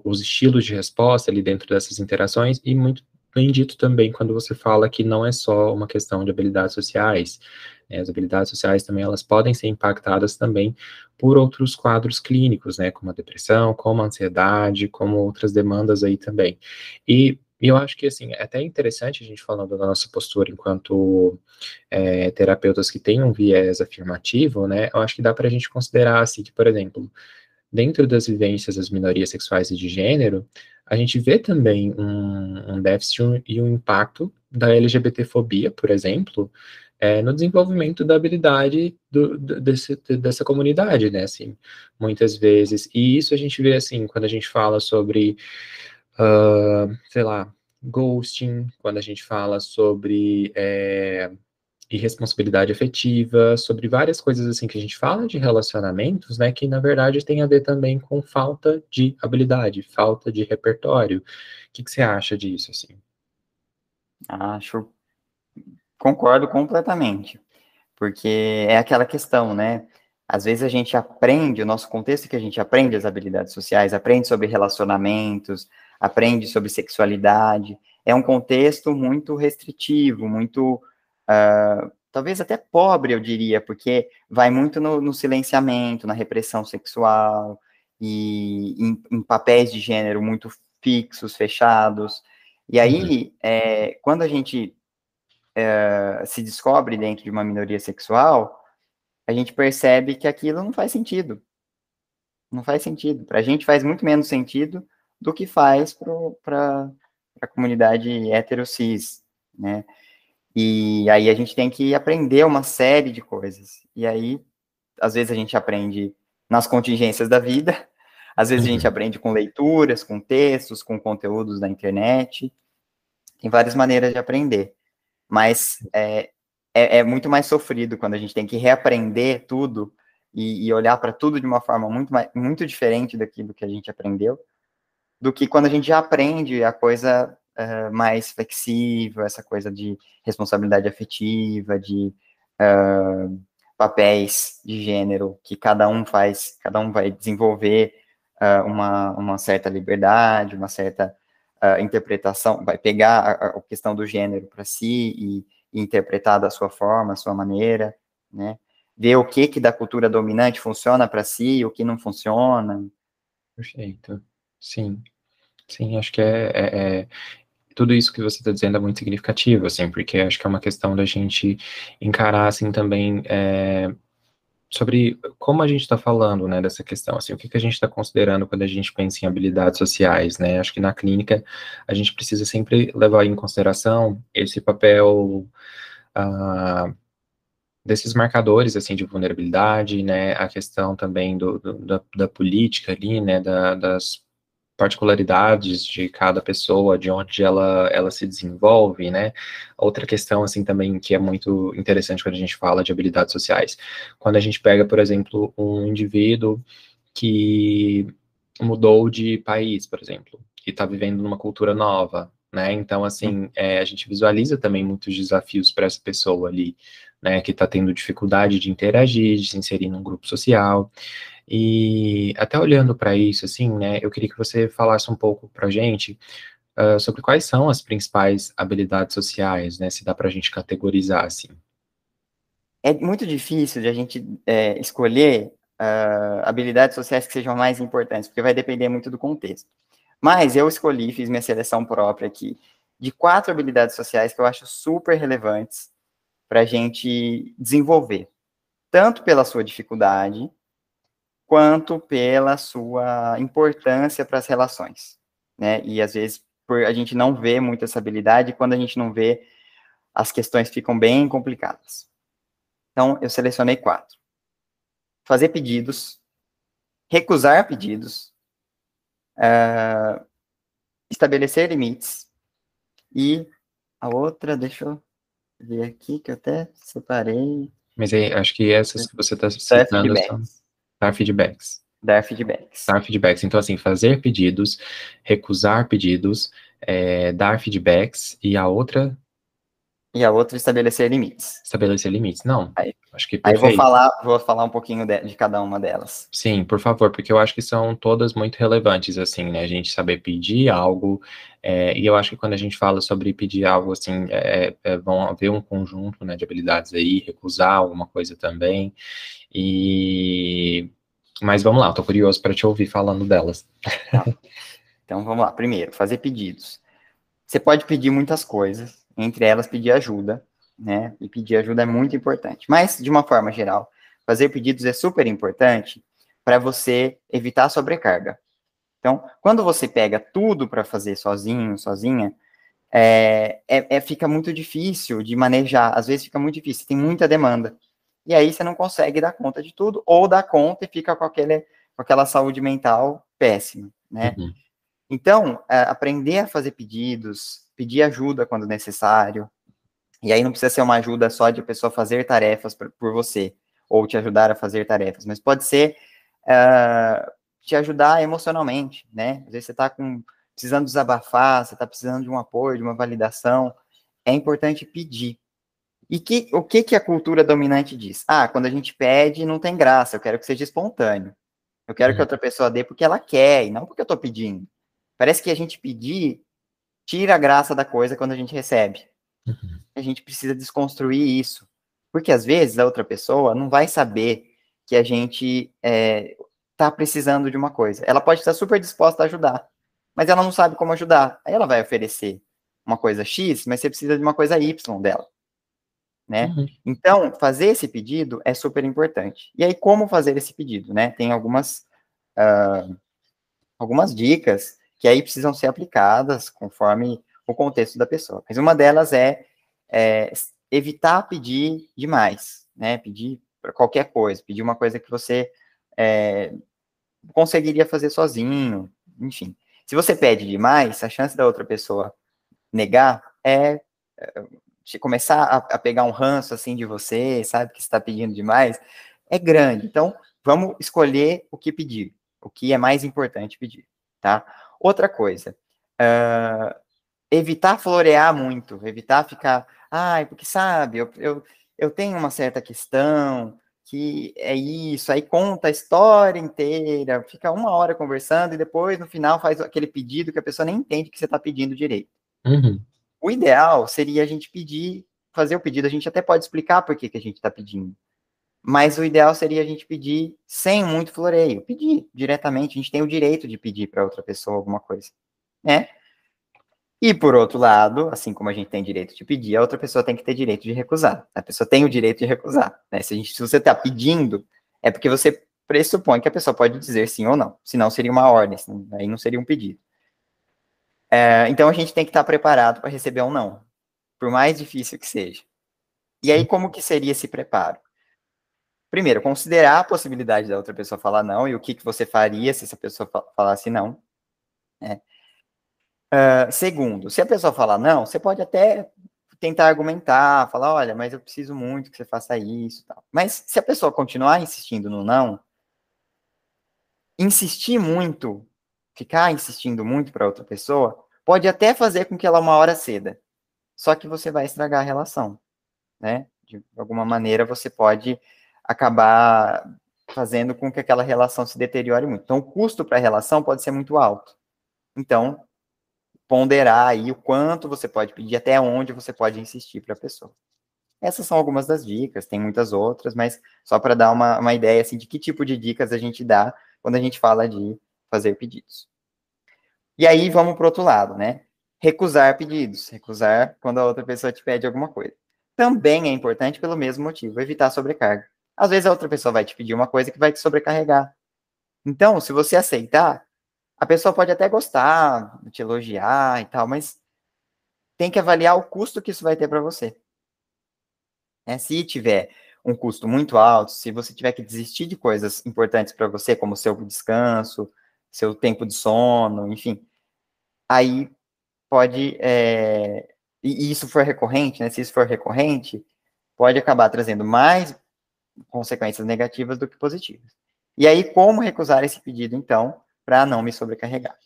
os estilos de resposta ali dentro dessas interações, e muito bem dito também quando você fala que não é só uma questão de habilidades sociais, né, as habilidades sociais também, elas podem ser impactadas também por outros quadros clínicos, né, como a depressão, como a ansiedade, como outras demandas aí também. E e eu acho que, assim, é até interessante a gente falando da nossa postura enquanto é, terapeutas que têm um viés afirmativo, né, eu acho que dá para a gente considerar, assim, que, por exemplo, dentro das vivências das minorias sexuais e de gênero, a gente vê também um, um déficit e um impacto da LGBTfobia, por exemplo, é, no desenvolvimento da habilidade do, desse, dessa comunidade, né, assim, muitas vezes. E isso a gente vê, assim, quando a gente fala sobre, uh, sei lá, ghosting, quando a gente fala sobre é, irresponsabilidade afetiva, sobre várias coisas, assim, que a gente fala de relacionamentos, né, que na verdade tem a ver também com falta de habilidade, falta de repertório. O que, que você acha disso, assim? Acho Concordo completamente, porque é aquela questão, né? Às vezes a gente aprende, o nosso contexto que a gente aprende as habilidades sociais, aprende sobre relacionamentos, aprende sobre sexualidade, é um contexto muito restritivo, muito, uh, talvez até pobre, eu diria, porque vai muito no, no silenciamento, na repressão sexual, e em, em, papéis de gênero muito fixos, fechados. E aí, uhum. é, quando a gente é, se descobre dentro de uma minoria sexual, a gente percebe que aquilo não faz sentido. Não faz sentido. Para a gente faz muito menos sentido do que faz para a comunidade hetero-cis, né? E aí a gente tem que aprender uma série de coisas. E aí, às vezes a gente aprende nas contingências da vida, às vezes a gente uhum. aprende com leituras, com textos, com conteúdos da internet. Tem várias maneiras de aprender mas é, é, é, muito mais sofrido quando a gente tem que reaprender tudo e, e olhar para tudo de uma forma muito, mais, muito diferente daquilo que a gente aprendeu, do que quando a gente já aprende a coisa uh, mais flexível, essa coisa de responsabilidade afetiva, de uh, papéis de gênero que cada um faz, cada um vai desenvolver uh, uma, uma certa liberdade, uma certa interpretação, vai pegar a, a questão do gênero para si e, e, interpretar da sua forma, a sua maneira, né? Ver o que que da cultura dominante funciona para si, o que não funciona. Perfeito. Sim. Sim, acho que é, é, é tudo isso que você está dizendo é muito significativo, assim, porque acho que é uma questão da gente encarar, assim, também é, sobre como a gente está falando, né, dessa questão, assim, o que, que a gente está considerando quando a gente pensa em habilidades sociais, né, acho que na clínica a gente precisa sempre levar em consideração esse papel uh, desses marcadores, assim, de vulnerabilidade, né, a questão também do, do da, da, política ali, né, da, das particularidades de cada pessoa, de onde ela, ela se desenvolve, né? Outra questão, assim, também que é muito interessante quando a gente fala de habilidades sociais. Quando a gente pega, por exemplo, um indivíduo que mudou de país, por exemplo, e está vivendo numa cultura nova, né? Então, assim, é, a gente visualiza também muitos desafios para essa pessoa ali, né? Que está tendo dificuldade de interagir, de se inserir num grupo social. E até olhando para isso, assim, né, eu queria que você falasse um pouco para gente uh, sobre quais são as principais habilidades sociais, né, se dá para a gente categorizar, assim. É muito difícil de a gente é, escolher uh, habilidades sociais que sejam mais importantes, porque vai depender muito do contexto. Mas eu escolhi, fiz minha seleção própria aqui, de quatro habilidades sociais que eu acho super relevantes para a gente desenvolver, tanto pela sua dificuldade, quanto pela sua importância para as relações, né? E às vezes por a gente não vê muito essa habilidade, quando a gente não vê, as questões ficam bem complicadas. Então, eu selecionei quatro: fazer pedidos, recusar pedidos, uh, estabelecer limites e a outra, deixa eu ver aqui que eu até separei. Mas aí, acho que essas que você está citando são Dar feedbacks. Dar feedbacks. Dar feedbacks. Então, assim, fazer pedidos, recusar pedidos, é, dar feedbacks e a outra. E a outra estabelecer limites. Estabelecer limites. Não. Aí, acho que perfeito. aí vou falar, vou falar um pouquinho de, de, cada uma delas. Sim, por favor, porque eu acho que são todas muito relevantes, assim, né? A gente saber pedir algo, é, e eu acho que quando a gente fala sobre pedir algo, assim, é, é, vão haver um conjunto né, de habilidades aí, recusar alguma coisa também. E mas vamos lá, estou curioso para te ouvir falando delas. Tá. Então vamos lá. Primeiro, fazer pedidos. Você pode pedir muitas coisas, entre elas pedir ajuda, né? E pedir ajuda é muito importante. Mas de uma forma geral, fazer pedidos é super importante para você evitar sobrecarga. Então, quando você pega tudo para fazer sozinho, sozinha, é, é, é, fica muito difícil de manejar. Às vezes fica muito difícil, tem muita demanda e aí você não consegue dar conta de tudo, ou dá conta e fica com, aquele, com aquela saúde mental péssima, né? Uhum. Então, é, aprender a fazer pedidos, pedir ajuda quando necessário, e aí não precisa ser uma ajuda só de a pessoa fazer tarefas por, por você, ou te ajudar a fazer tarefas, mas pode ser uh, te ajudar emocionalmente, né? Às vezes você está com, precisando desabafar, você está precisando de um apoio, de uma validação, é importante pedir, e que, o que, que a cultura dominante diz? Ah, quando a gente pede, não tem graça, eu quero que seja espontâneo. Eu quero uhum. que outra pessoa dê porque ela quer, e não porque eu estou pedindo. Parece que a gente pedir tira a graça da coisa quando a gente recebe. Uhum. A gente precisa desconstruir isso. Porque às vezes a outra pessoa não vai saber que a gente está é, precisando de uma coisa. Ela pode estar super disposta a ajudar, mas ela não sabe como ajudar. Aí ela vai oferecer uma coisa X, mas você precisa de uma coisa Y dela né? Uhum. Então, fazer esse pedido é super importante. E aí, como fazer esse pedido, né? Tem algumas, uh, algumas dicas que aí precisam ser aplicadas conforme o contexto da pessoa. Mas uma delas é, é evitar pedir demais, né? Pedir qualquer coisa, pedir uma coisa que você é, conseguiria fazer sozinho, enfim. Se você pede demais, a chance da outra pessoa negar é, é começar a, a, pegar um ranço assim de você, sabe, que está pedindo demais, é grande. Então, vamos escolher o que pedir, o que é mais importante pedir, tá? Outra coisa, uh, evitar florear muito, evitar ficar, ai, porque sabe, eu, eu, eu tenho uma certa questão, que é isso, aí conta a história inteira, fica uma hora conversando e depois no final faz aquele pedido que a pessoa nem entende que você está pedindo direito. Uhum. O ideal seria a gente pedir, fazer o pedido, a gente até pode explicar por que, que a gente está pedindo. Mas o ideal seria a gente pedir sem muito floreio, pedir diretamente, a gente tem o direito de pedir para outra pessoa alguma coisa, né? E, por outro lado, assim como a gente tem direito de pedir, a outra pessoa tem que ter direito de recusar. A pessoa tem o direito de recusar. Né? Se, gente, se você está pedindo, é porque você pressupõe que a pessoa pode dizer sim ou não. Senão seria uma ordem, aí não seria um pedido. É, então a gente tem que estar tá preparado para receber um não, por mais difícil que seja. E aí, como que seria esse preparo? Primeiro, considerar a possibilidade da outra pessoa falar não e o que, que você faria se essa pessoa falasse não. Né? Uh, segundo, se a pessoa falar não, você pode até tentar argumentar, falar, olha, mas eu preciso muito que você faça isso, tal. Mas se a pessoa continuar insistindo no não, insistir muito, ficar insistindo muito para outra pessoa, pode até fazer com que ela uma hora ceda. Só que você vai estragar a relação, né? De alguma maneira você pode acabar fazendo com que aquela relação se deteriore muito. Então, o custo para a relação pode ser muito alto. Então, ponderar aí o quanto você pode pedir, até onde você pode insistir para a pessoa. Essas são algumas das dicas, tem muitas outras, mas só para dar uma, uma ideia assim, de que tipo de dicas a gente dá quando a gente fala de fazer pedidos. E aí vamos para outro lado, né? Recusar pedidos, recusar quando a outra pessoa te pede alguma coisa. Também é importante pelo mesmo motivo, evitar sobrecarga. Às vezes a outra pessoa vai te pedir uma coisa que vai te sobrecarregar. Então, se você aceitar, a pessoa pode até gostar, te elogiar e tal, mas tem que avaliar o custo que isso vai ter para você. É, se tiver um custo muito alto, se você tiver que desistir de coisas importantes para você, como seu descanso, seu tempo de sono, enfim, aí pode, é, e isso for recorrente, né, se isso for recorrente, pode acabar trazendo mais consequências negativas do que positivas. E aí, como recusar esse pedido, então, para não me sobrecarregar.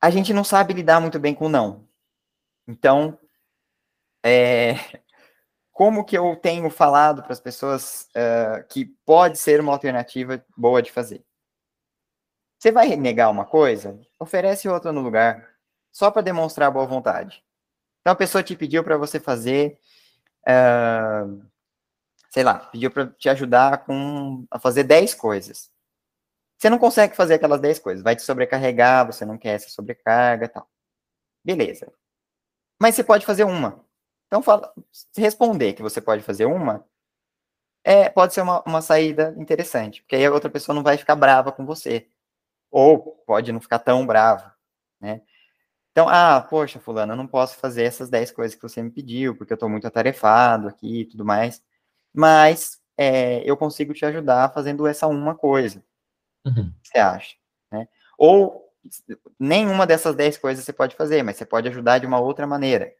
A gente não sabe lidar muito bem com não. Então, é, como que eu tenho falado para as pessoas uh, que pode ser uma alternativa boa de fazer? Você vai negar uma coisa? Oferece outra no lugar, só para demonstrar boa vontade. Então, a pessoa te pediu para você fazer, uh, sei lá, pediu para te ajudar com, a fazer 10 coisas. Você não consegue fazer aquelas 10 coisas, vai te sobrecarregar, você não quer essa sobrecarga tal. Beleza. Mas você pode fazer uma. Então, fala, responder que você pode fazer uma, é, pode ser uma, uma saída interessante, porque aí a outra pessoa não vai ficar brava com você. Ou pode não ficar tão brava, né? Então, ah, poxa, fulano, eu não posso fazer essas 10 coisas que você me pediu, porque eu estou muito atarefado aqui e tudo mais, mas é, eu consigo te ajudar fazendo essa uma coisa. Uhum. Você acha? Né? Ou nenhuma dessas 10 coisas você pode fazer, mas você pode ajudar de uma outra maneira.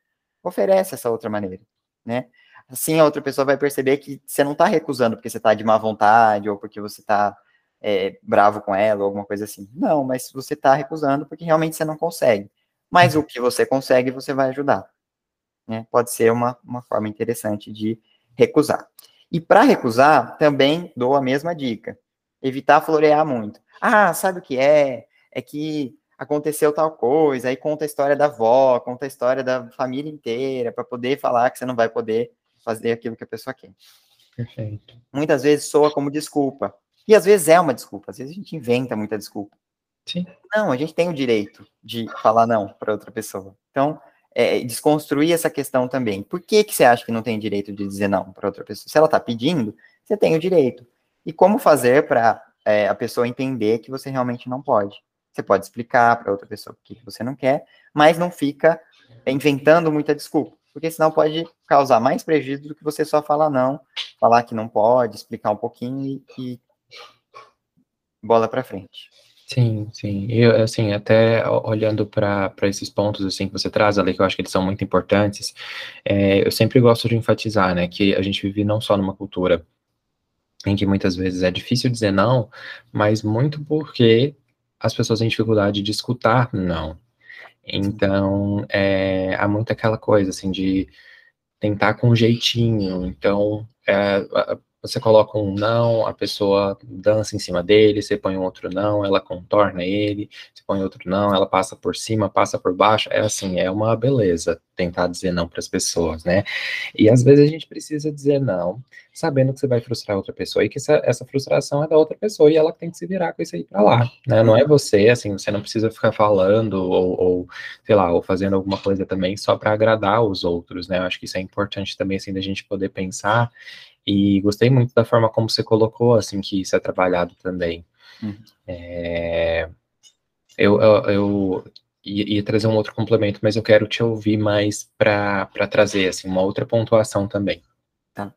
Oferece essa outra maneira, né? Assim a outra pessoa vai perceber que você não está recusando porque você está de má vontade ou porque você está é, bravo com ela ou alguma coisa assim. Não, mas você está recusando porque realmente você não consegue. Mas o que você consegue, você vai ajudar. Né? Pode ser uma, uma forma interessante de recusar. E para recusar, também dou a mesma dica evitar florear muito. Ah, sabe o que é? É que aconteceu tal coisa, aí conta a história da avó, conta a história da família inteira, para poder falar que você não vai poder fazer aquilo que a pessoa quer. Perfeito. Muitas vezes soa como desculpa. E às vezes é uma desculpa, às vezes a gente inventa muita desculpa. Sim. Não, a gente tem o direito de falar não para outra pessoa. Então, é, desconstruir essa questão também. Por que, que você acha que não tem direito de dizer não para outra pessoa? Se ela está pedindo, você tem o direito e como fazer para é, a pessoa entender que você realmente não pode. Você pode explicar para outra pessoa o que você não quer, mas não fica inventando muita desculpa, porque senão pode causar mais prejuízo do que você só falar não, falar que não pode, explicar um pouquinho e, e bola para frente. Sim, sim. E assim, até olhando para esses pontos assim que você traz ali, que eu acho que eles são muito importantes, é, eu sempre gosto de enfatizar, né, que a gente vive não só numa cultura em que muitas vezes é difícil dizer não, mas muito porque as pessoas têm dificuldade de escutar não. Então, é, há muito aquela coisa, assim, de tentar com jeitinho. Então, é, você coloca um não, a pessoa dança em cima dele, você põe um outro não, ela contorna ele, você põe outro não, ela passa por cima, passa por baixo. É assim, é uma beleza tentar dizer não para as pessoas, né? E às vezes a gente precisa dizer não, sabendo que você vai frustrar outra pessoa e que essa, essa frustração é da outra pessoa e ela tem que se virar com isso aí para lá, né? Não é você, assim, você não precisa ficar falando ou, ou sei lá, ou fazendo alguma coisa também só para agradar os outros, né? Eu acho que isso é importante também, assim, da gente poder pensar e gostei muito da forma como você colocou, assim, que isso é trabalhado também. Uhum. É, eu, eu, eu ia, trazer um outro complemento, mas eu quero te ouvir mais para trazer, assim, uma outra pontuação também. Tá.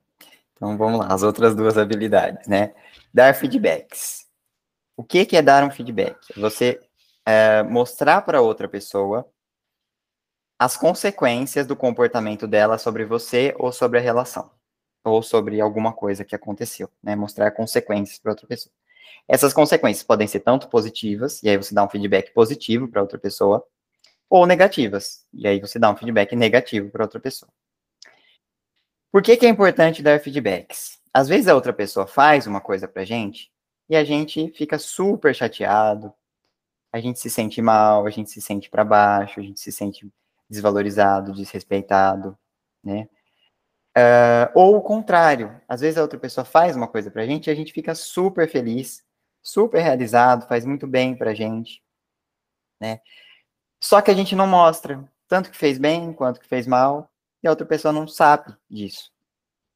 Então, vamos lá, as outras duas habilidades, né? Dar feedbacks. O que, que é dar um feedback? Você é, mostrar para outra pessoa as consequências do comportamento dela sobre você ou sobre a relação ou sobre alguma coisa que aconteceu, né? Mostrar consequências para outra pessoa. Essas consequências podem ser tanto positivas, e aí você dá um feedback positivo para outra pessoa, ou negativas, e aí você dá um feedback negativo para outra pessoa. Por que, que é importante dar feedbacks? Às vezes a outra pessoa faz uma coisa pra gente e a gente fica super chateado, a gente se sente mal, a gente se sente para baixo, a gente se sente desvalorizado, desrespeitado, né? Uh, ou o contrário, às vezes a outra pessoa faz uma coisa pra gente e a gente fica super feliz, super realizado, faz muito bem pra gente, né? Só que a gente não mostra, tanto que fez bem quanto que fez mal, e a outra pessoa não sabe disso.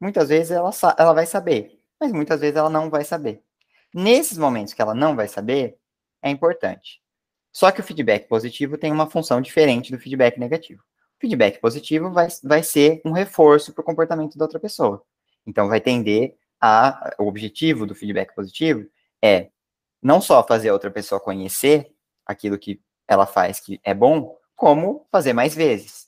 Muitas vezes ela, ela vai saber, mas muitas vezes ela não vai saber. Nesses momentos que ela não vai saber, é importante. Só que o feedback positivo tem uma função diferente do feedback negativo feedback positivo vai, vai ser um reforço para o comportamento da outra pessoa. Então, vai tender a. O objetivo do feedback positivo é não só fazer a outra pessoa conhecer aquilo que ela faz que é bom, como fazer mais vezes.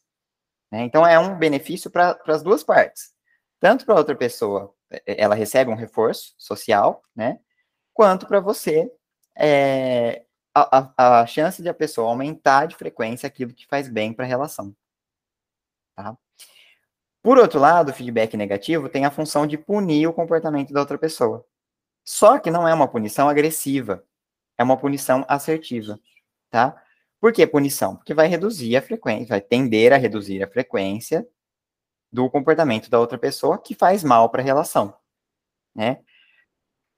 Né? Então, é um benefício para as duas partes. Tanto para a outra pessoa, ela recebe um reforço social, né? Quanto para você, é, a, a, a chance de a pessoa aumentar de frequência aquilo que faz bem para a relação. Tá? Por outro lado, o feedback negativo tem a função de punir o comportamento da outra pessoa. Só que não é uma punição agressiva, é uma punição assertiva, tá? Por que punição? Porque vai reduzir a frequência, vai tender a reduzir a frequência do comportamento da outra pessoa que faz mal para a relação, né?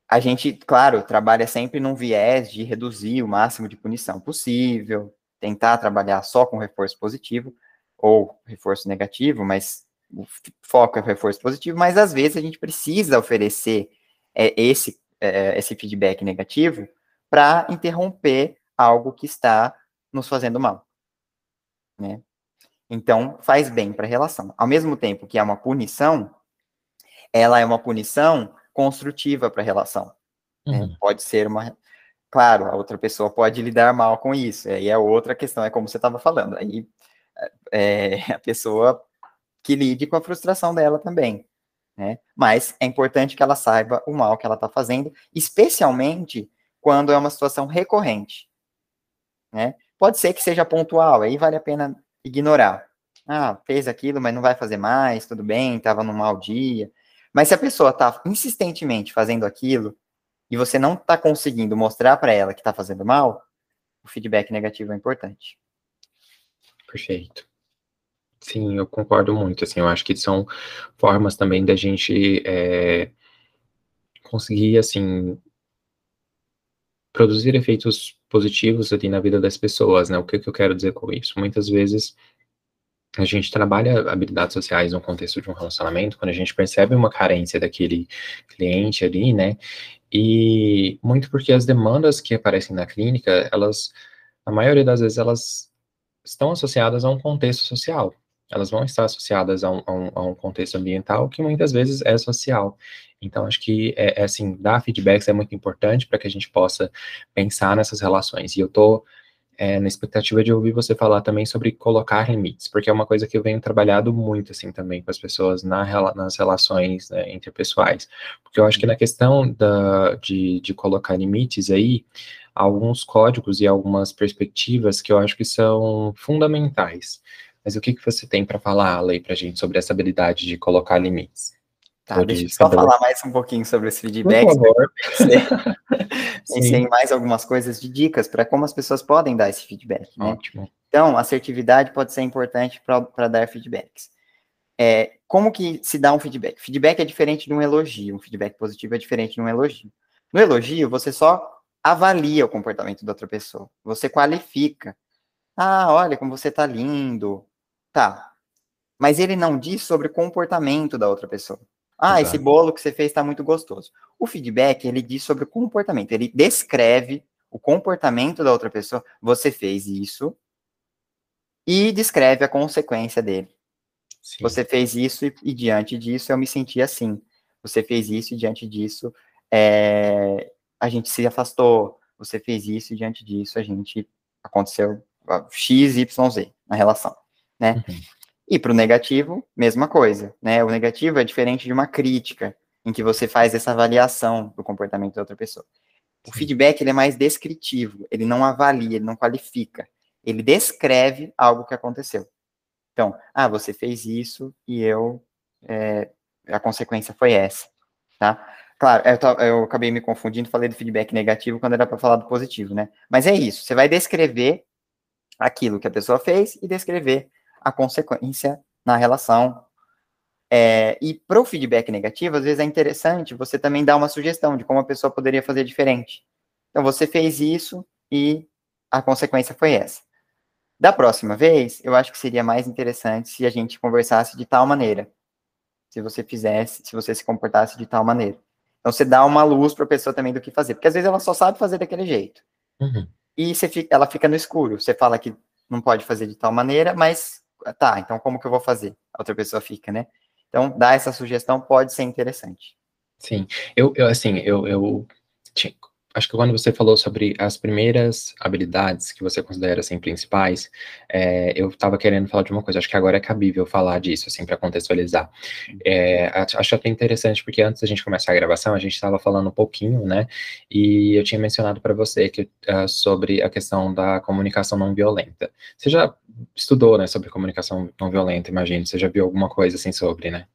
A gente, claro, trabalha sempre num viés de reduzir o máximo de punição possível, tentar trabalhar só com reforço positivo, ou reforço negativo, mas o foco é o reforço positivo, mas às vezes a gente precisa oferecer é, esse, é, esse feedback negativo para interromper algo que está nos fazendo mal. Né? Então, faz bem para a relação. Ao mesmo tempo que é uma punição, ela é uma punição construtiva para a relação. Né? Uhum. Pode ser uma. Claro, a outra pessoa pode lidar mal com isso. Aí é outra questão, é como você estava falando. Aí é, a pessoa que lide com a frustração dela também. Né? Mas é importante que ela saiba o mal que ela está fazendo, especialmente quando é uma situação recorrente. Né? Pode ser que seja pontual, aí vale a pena ignorar. Ah, fez aquilo, mas não vai fazer mais, tudo bem, estava num mau dia. Mas se a pessoa está insistentemente fazendo aquilo e você não está conseguindo mostrar para ela que está fazendo mal, o feedback negativo é importante. Perfeito. Sim, eu concordo muito, assim, eu acho que são formas também da gente é, conseguir, assim, produzir efeitos positivos ali na vida das pessoas, né? O que, que eu quero dizer com isso? Muitas vezes a gente trabalha habilidades sociais no contexto de um relacionamento, quando a gente percebe uma carência daquele cliente ali, né? E muito porque as demandas que aparecem na clínica, elas, a maioria das vezes, elas estão associadas a um contexto social. Elas vão estar associadas a um, a um, a um contexto ambiental que muitas vezes é social. Então, acho que, é, é assim, dar feedbacks é muito importante para que a gente possa pensar nessas relações. E eu estou é, na expectativa de ouvir você falar também sobre colocar limites, porque é uma coisa que eu venho trabalhado muito, assim, também com as pessoas na, nas relações né, interpessoais. Porque eu acho que na questão da, de, de colocar limites aí, alguns códigos e algumas perspectivas que eu acho que são fundamentais. Mas o que, que você tem para falar, Lei, para a gente sobre essa habilidade de colocar limites? Tá, Pode deixa eu só falar mais um pouquinho sobre esse feedback. Por favor. Pensei em mais algumas coisas de dicas para como as pessoas podem dar esse feedback. Né? Ótimo. Então, assertividade pode ser importante para dar feedbacks. É, como que se dá um feedback? Feedback é diferente de um elogio. Um feedback positivo é diferente de um elogio. No elogio, você só avalia o comportamento da outra pessoa. Você qualifica. Ah, olha como você tá lindo. Tá. Mas ele não diz sobre o comportamento da outra pessoa. Ah, Exato. esse bolo que você fez está muito gostoso. O feedback, ele diz sobre o comportamento. Ele descreve o comportamento da outra pessoa. Você fez isso e descreve a consequência dele. Sim. Você fez isso e, e, diante disso eu me senti assim. Você fez isso e diante disso é, a gente se afastou. Você fez isso e diante disso a gente aconteceu X, Y, Z na relação, né? Uhum. E para o negativo, mesma coisa, né? O negativo é diferente de uma crítica, em que você faz essa avaliação do comportamento da outra pessoa. O feedback ele é mais descritivo, ele não avalia, ele não qualifica, ele descreve algo que aconteceu. Então, ah, você fez isso e eu, é, a consequência foi essa, tá? Claro, eu, eu, acabei me confundindo, falei do feedback negativo quando era para falar do positivo, né? Mas é isso, você vai descrever aquilo que a pessoa fez e descrever a consequência na relação. É, e para o feedback negativo, às vezes é interessante você também dar uma sugestão de como a pessoa poderia fazer diferente. Então, você fez isso e a consequência foi essa. Da próxima vez, eu acho que seria mais interessante se a gente conversasse de tal maneira. Se você fizesse, se você se comportasse de tal maneira. Então, você dá uma luz para a pessoa também do que fazer. Porque às vezes ela só sabe fazer daquele jeito. Uhum. E você, ela fica no escuro. Você fala que não pode fazer de tal maneira, mas tá, então como que eu vou fazer? A outra pessoa fica, né? Então, dar essa sugestão pode ser interessante. Sim, eu, eu assim, eu, eu acho que quando você falou sobre as primeiras habilidades que você considera assim principais, é, eu estava querendo falar de uma coisa. Acho que agora é cabível falar disso, assim, para contextualizar. É, acho até interessante porque antes da gente começar a gravação, a gente estava falando um pouquinho, né? E eu tinha mencionado para você que uh, sobre a questão da comunicação não violenta. Você já estudou, né, sobre comunicação não violenta? Imagino. Você já viu alguma coisa assim sobre, né?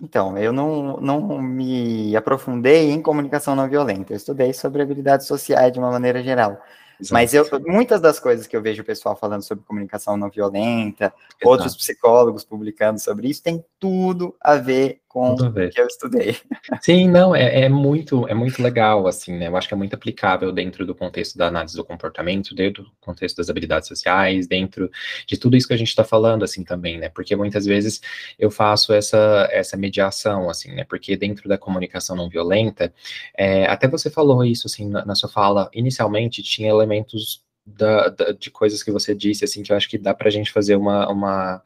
Então, eu não, não me aprofundei em comunicação não violenta, eu estudei sobre habilidades sociais de uma maneira geral. Exato. Mas eu, muitas das coisas que eu vejo o pessoal falando sobre comunicação não violenta, Exato. outros psicólogos publicando sobre isso, tem tudo a ver com o que eu estudei. Sim, não, é, é, muito, é muito legal, assim, né? Eu acho que é muito aplicável dentro do contexto da análise do comportamento, dentro do contexto das habilidades sociais, dentro de tudo isso que a gente está falando, assim, também, né? Porque muitas vezes eu faço essa, essa mediação, assim, né? Porque dentro da comunicação não violenta, é, até você falou isso, assim, na, na sua fala, inicialmente tinha elementos da, da, de coisas que você disse, assim, que eu acho que dá para a gente fazer uma, uma,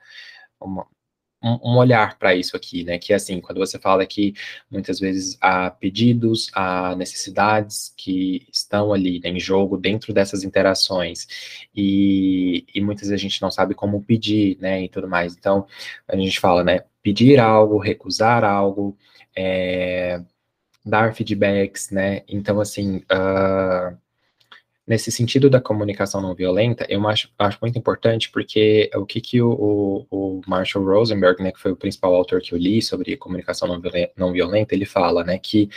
uma um, olhar para isso aqui, né? Que é assim, quando você fala que muitas vezes há pedidos, há necessidades que estão ali né, em jogo dentro dessas interações, e, e muitas vezes a gente não sabe como pedir, né? E tudo mais. Então, a gente fala, né? Pedir algo, recusar algo, é, dar feedbacks, né? Então, assim. Uh, nesse sentido da comunicação não violenta, eu acho, acho muito importante porque o que, que o, o, Marshall Rosenberg, né, que foi o principal autor que eu li sobre comunicação não violenta, não violenta ele fala, né, que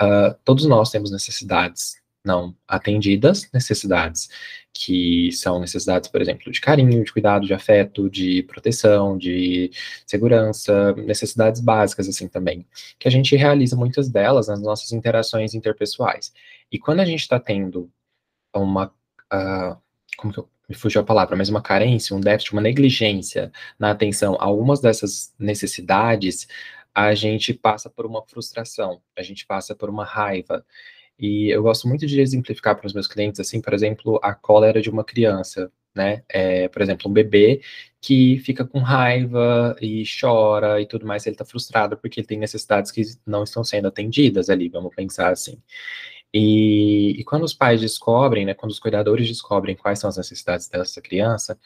uh, todos nós temos necessidades não atendidas, necessidades que são necessidades, por exemplo, de carinho, de cuidado, de afeto, de proteção, de segurança, necessidades básicas assim também, que a gente realiza muitas delas nas nossas interações interpessoais. E quando a gente está tendo uma. Uh, como que eu, me fugiu a palavra, mas uma carência, um déficit, uma negligência na atenção a algumas dessas necessidades, a gente passa por uma frustração, a gente passa por uma raiva. E eu gosto muito de exemplificar para os meus clientes, assim, por exemplo, a cólera de uma criança, né? É, por exemplo, um bebê que fica com raiva e chora e tudo mais, ele está frustrado porque ele tem necessidades que não estão sendo atendidas ali, vamos pensar assim. E, e, quando os pais descobrem, né, quando os cuidadores descobrem quais são as necessidades dessa criança,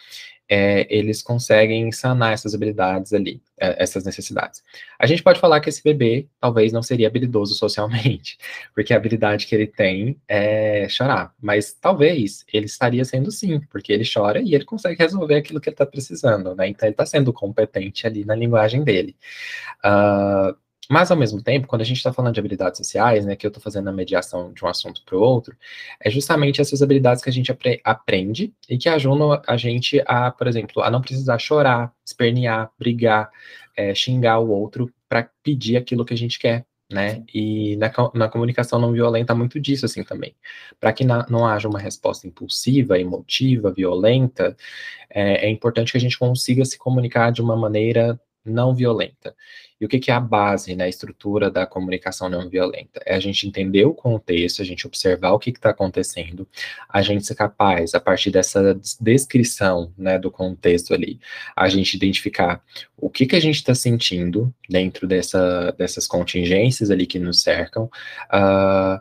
é, eles conseguem sanar essas habilidades ali, é, essas necessidades. A gente pode falar que esse bebê talvez não seria habilidoso socialmente, porque a habilidade que ele tem é chorar, mas talvez ele estaria sendo sim, porque ele chora e ele consegue resolver aquilo que ele está precisando, né? Então ele está sendo competente ali na linguagem dele. Uh, Mas, ao mesmo tempo, quando a gente está falando de habilidades sociais, né, que eu estou fazendo a mediação de um assunto para o outro, é justamente essas habilidades que a gente apre aprende e que ajudam a gente a, por exemplo, a não precisar chorar, espernear, brigar, é, xingar o outro para pedir aquilo que a gente quer, né? E na, na comunicação não violenta muito disso assim também. Para que na, não haja uma resposta impulsiva, emotiva, violenta, é, é, importante que a gente consiga se comunicar de uma maneira não violenta. E o que, que é a base, né, a estrutura da comunicação não violenta? É a gente entender o contexto, a gente observar o que está acontecendo, a gente ser capaz, a partir dessa descrição né, do contexto ali, a gente identificar o que, que a gente está sentindo dentro dessa, dessas contingências ali que nos cercam, uh,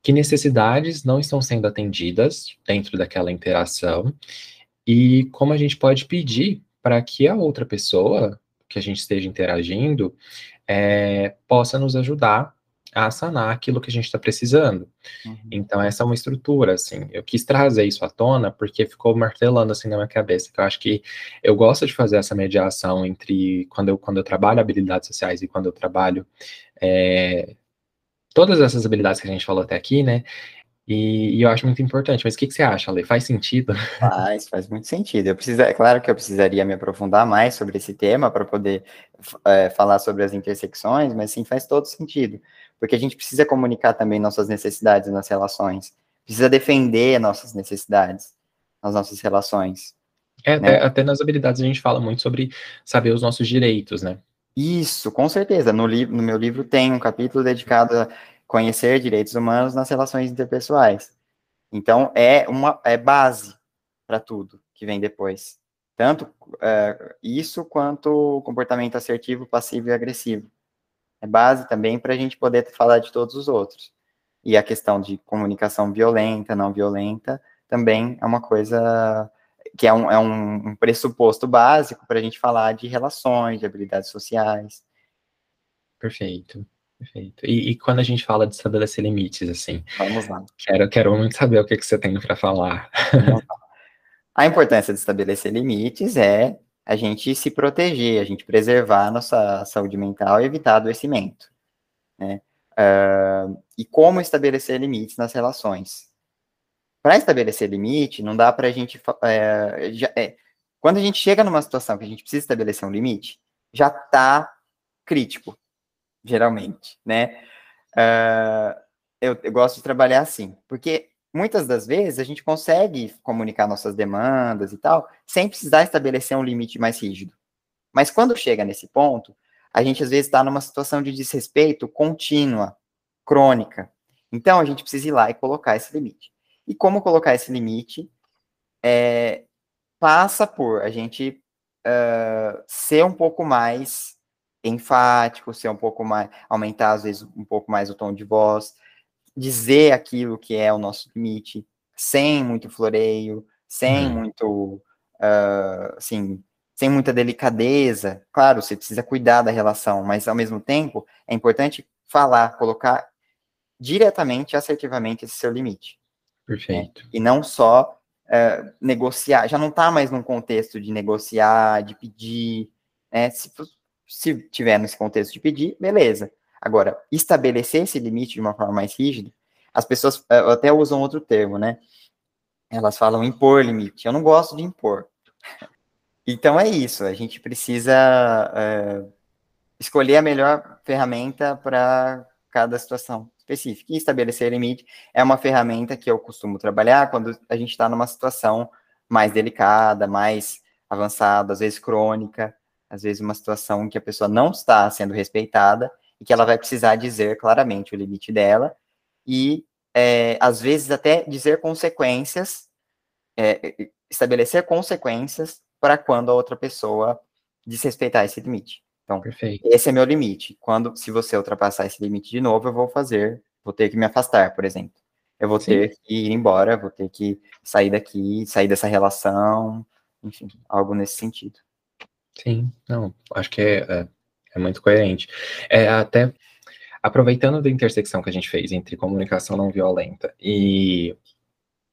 que necessidades não estão sendo atendidas dentro daquela interação, e como a gente pode pedir para que a outra pessoa que a gente esteja interagindo é, possa nos ajudar a sanar aquilo que a gente está precisando. Uhum. Então, essa é uma estrutura, assim. Eu quis trazer isso à tona porque ficou martelando, assim, na minha cabeça, que eu acho que eu gosto de fazer essa mediação entre quando eu, quando eu trabalho habilidades sociais e quando eu trabalho é, todas essas habilidades que a gente falou até aqui, né? E, e, eu acho muito importante. Mas o que, que, você acha, Ale? Faz sentido? Faz, faz muito sentido. Eu precisa, é claro que eu precisaria me aprofundar mais sobre esse tema para poder é, falar sobre as intersecções, mas sim, faz todo sentido. Porque a gente precisa comunicar também nossas necessidades nas relações. Precisa defender nossas necessidades nas nossas relações. É, né? até, até nas habilidades a gente fala muito sobre saber os nossos direitos, né? Isso, com certeza. No, no meu livro tem um capítulo dedicado a conhecer direitos humanos nas relações interpessoais. Então, é uma é base para tudo que vem depois. Tanto é, isso quanto o comportamento assertivo, passivo e agressivo. É base também para a gente poder falar de todos os outros. E a questão de comunicação violenta, não violenta, também é uma coisa que é um, é um pressuposto básico para a gente falar de relações, de habilidades sociais. Perfeito. Perfeito. E, e, quando a gente fala de estabelecer limites, assim, vamos lá. Quero, quero muito saber o que, que você tem para falar. A importância de estabelecer limites é a gente se proteger, a gente preservar a nossa saúde mental e evitar adoecimento. Né? Uh, e como estabelecer limites nas relações? Para estabelecer limite, não dá para a gente. É, já, é, quando a gente chega numa situação que a gente precisa estabelecer um limite, já está crítico geralmente, né? Uh, eu, eu gosto de trabalhar assim, porque muitas das vezes a gente consegue comunicar nossas demandas e tal, sem precisar estabelecer um limite mais rígido. Mas quando chega nesse ponto, a gente às vezes está numa situação de desrespeito contínua, crônica. Então a gente precisa ir lá e colocar esse limite. E como colocar esse limite? É, passa por a gente uh, ser um pouco mais enfático, ser um pouco mais, aumentar às vezes um pouco mais o tom de voz, dizer aquilo que é o nosso limite, sem muito floreio, sem uhum. muito, uh, assim, sem muita delicadeza. Claro, você precisa cuidar da relação, mas ao mesmo tempo é importante falar, colocar diretamente, assertivamente esse seu limite. Perfeito. Né? E não só uh, negociar, já não está mais num contexto de negociar, de pedir, né? Se, se tiver nesse contexto de pedir, beleza. Agora, estabelecer esse limite de uma forma mais rígida, as pessoas eh, até usam outro termo, né? Elas falam impor limite. Eu não gosto de impor. Então é isso, a gente precisa é, escolher a melhor ferramenta para cada situação específica. E estabelecer limite é uma ferramenta que eu costumo trabalhar quando a gente está numa situação mais delicada, mais avançada, às vezes crônica, às vezes uma situação em que a pessoa não está sendo respeitada e que ela vai precisar dizer claramente o limite dela e, é, às vezes, até dizer consequências, é, estabelecer consequências para quando a outra pessoa desrespeitar esse limite. Então, Perfeito. esse é meu limite. Quando, se você ultrapassar esse limite de novo, eu vou fazer, vou ter que me afastar, por exemplo. Eu vou Sim. ter que ir embora, vou ter que sair daqui, sair dessa relação, enfim, algo nesse sentido. Sim, não, acho que é, é, é muito coerente. É até aproveitando da intersecção que a gente fez entre comunicação não violenta e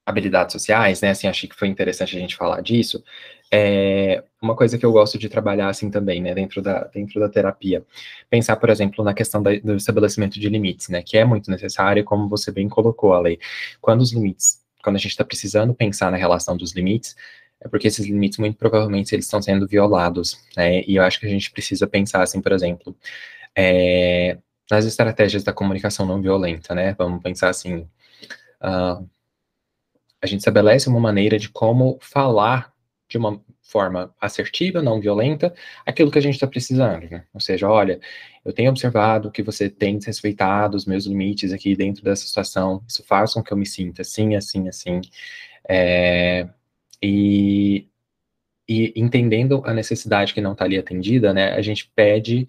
habilidades sociais, né? Assim, achei que foi interessante a gente falar disso. é uma coisa que eu gosto de trabalhar assim também, né, dentro da, dentro da terapia. Pensar, por exemplo, na questão da, do estabelecimento de limites, né, que é muito necessário, como você bem colocou, a lei. Quando os limites, quando a gente está precisando pensar na relação dos limites, é porque esses limites, muito provavelmente, eles estão sendo violados, né, e eu acho que a gente precisa pensar, assim, por exemplo, é, nas estratégias da comunicação não violenta, né, vamos pensar assim, uh, a gente estabelece uma maneira de como falar de uma forma assertiva, não violenta, aquilo que a gente está precisando, né? Ou seja, olha, eu tenho observado que você tem desrespeitado os meus limites aqui dentro dessa situação, isso faz com que eu me sinta assim, assim, assim, é, e, e entendendo a necessidade que não está ali atendida, né, a gente pede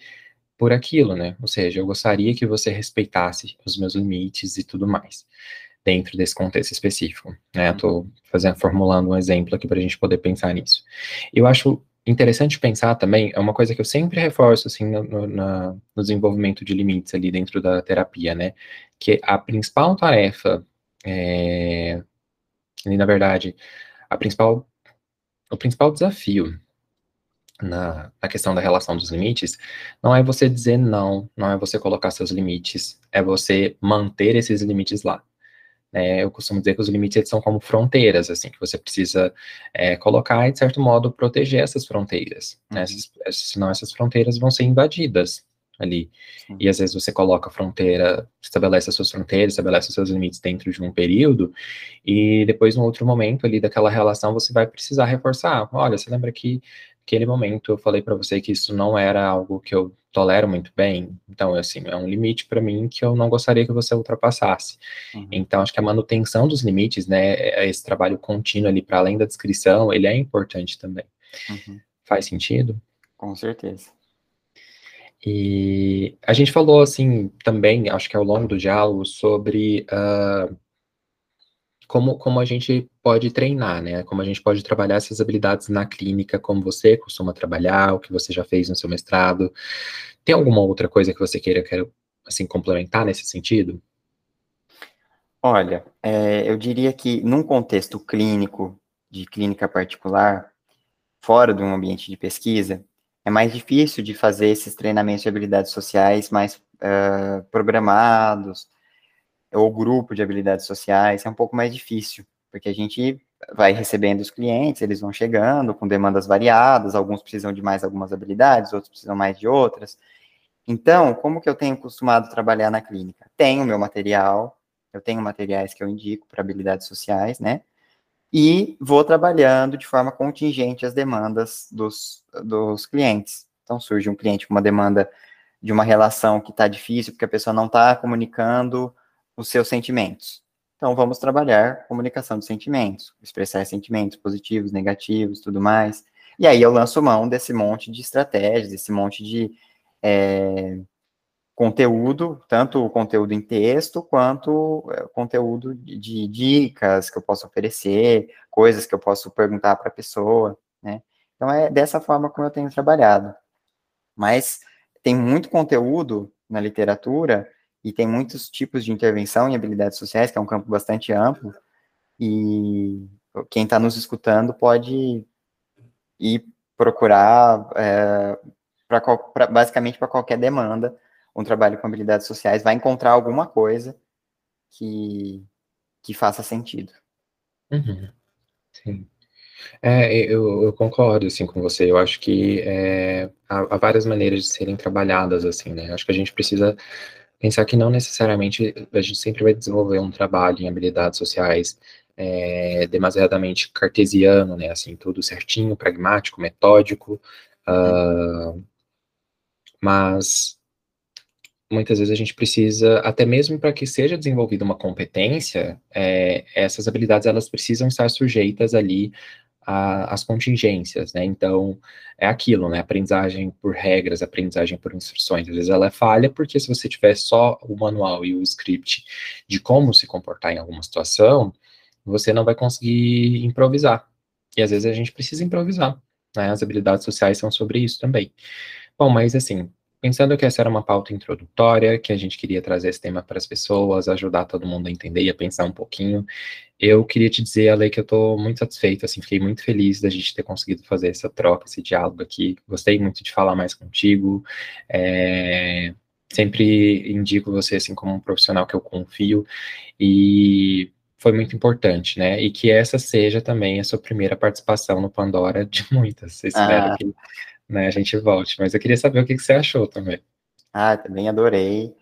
por aquilo, né, ou seja, eu gostaria que você respeitasse os meus limites e tudo mais dentro desse contexto específico. Né? Estou fazendo, formulando um exemplo aqui para a gente poder pensar nisso. Eu acho interessante pensar também, é uma coisa que eu sempre reforço assim no, no, no desenvolvimento de limites ali dentro da terapia, né? Que a principal tarefa, é, e na verdade, a principal, o principal desafio na, na, questão da relação dos limites, não é você dizer não, não é você colocar seus limites, é você manter esses limites lá. É, eu costumo dizer que os limites são como fronteiras, assim, que você precisa é, colocar e, de certo modo, proteger essas fronteiras. Né? Uhum. Essas, senão essas fronteiras vão ser invadidas ali. Sim. E às vezes você coloca a fronteira, estabelece as suas fronteiras, estabelece os seus limites dentro de um período, e depois, num outro momento ali daquela relação, você vai precisar reforçar. Olha, você lembra que naquele momento eu falei para você que isso não era algo que eu tolero muito bem, então, assim, é um limite para mim que eu não gostaria que você ultrapassasse. Uhum. Então, acho que a manutenção dos limites, né, é, esse trabalho contínuo ali para além da descrição, ele é importante também. Uhum. Faz sentido? Com certeza. E a gente falou, assim, também, acho que ao longo do diálogo, sobre uh, como, como a gente pode treinar, né? Como a gente pode trabalhar essas habilidades na clínica, como você costuma trabalhar, o que você já fez no seu mestrado. Tem alguma outra coisa que você queira, queira assim, complementar nesse sentido? Olha, é, eu diria que num contexto clínico, de clínica particular, fora de um ambiente de pesquisa, é mais difícil de fazer esses treinamentos de habilidades sociais mais uh, programados, ou grupo de habilidades sociais, é um pouco mais difícil, porque a gente vai recebendo os clientes, eles vão chegando com demandas variadas, alguns precisam de mais algumas habilidades, outros precisam mais de outras. Então, como que eu tenho costumado trabalhar na clínica? Tenho meu material, eu tenho materiais que eu indico para habilidades sociais, né? E vou trabalhando de forma contingente as demandas dos, dos clientes. Então, surge um cliente com uma demanda de uma relação que está difícil, porque a pessoa não está comunicando os seus sentimentos. Então, vamos trabalhar comunicação de sentimentos, expressar sentimentos positivos, negativos, tudo mais. E aí eu lanço mão desse monte de estratégias, desse monte de é, conteúdo, tanto o conteúdo em texto, quanto é, conteúdo de, dicas que eu posso oferecer, coisas que eu posso perguntar para a pessoa, né? Então, é dessa forma como eu tenho trabalhado. Mas tem muito conteúdo na literatura e tem muitos tipos de intervenção em habilidades sociais, que é um campo bastante amplo, e quem está nos escutando pode ir procurar é, pra, pra, basicamente para qualquer demanda um trabalho com habilidades sociais, vai encontrar alguma coisa que, que faça sentido. Uhum. Sim. É, eu, eu, concordo, assim, com você. Eu acho que é, há, há, várias maneiras de serem trabalhadas, assim, né? Acho que a gente precisa pensar que não necessariamente a gente sempre vai desenvolver um trabalho em habilidades sociais é, demasiadamente cartesiano, né? Assim, tudo certinho, pragmático, metódico. Uh, mas muitas vezes a gente precisa, até mesmo para que seja desenvolvida uma competência, é, essas habilidades elas precisam estar sujeitas ali às contingências, né? Então, é aquilo, né? Aprendizagem por regras, aprendizagem por instruções. Às vezes ela é falha, porque se você tiver só o manual e o script de como se comportar em alguma situação, você não vai conseguir improvisar. E às vezes a gente precisa improvisar, né? As habilidades sociais são sobre isso também. Bom, mas assim, pensando que essa era uma pauta introdutória, que a gente queria trazer esse tema para as pessoas, ajudar todo mundo a entender e a pensar um pouquinho, eu queria te dizer, Ale, que eu estou muito satisfeito, assim, fiquei muito feliz da gente ter conseguido fazer essa troca, esse diálogo aqui. Gostei muito de falar mais contigo. É, sempre indico você, assim, como um profissional que eu confio. E foi muito importante, né? E que essa seja também a sua primeira participação no Pandora de muitas. Espero ah. que né, a gente volte. Mas eu queria saber o que, que você achou também. Ah, também adorei.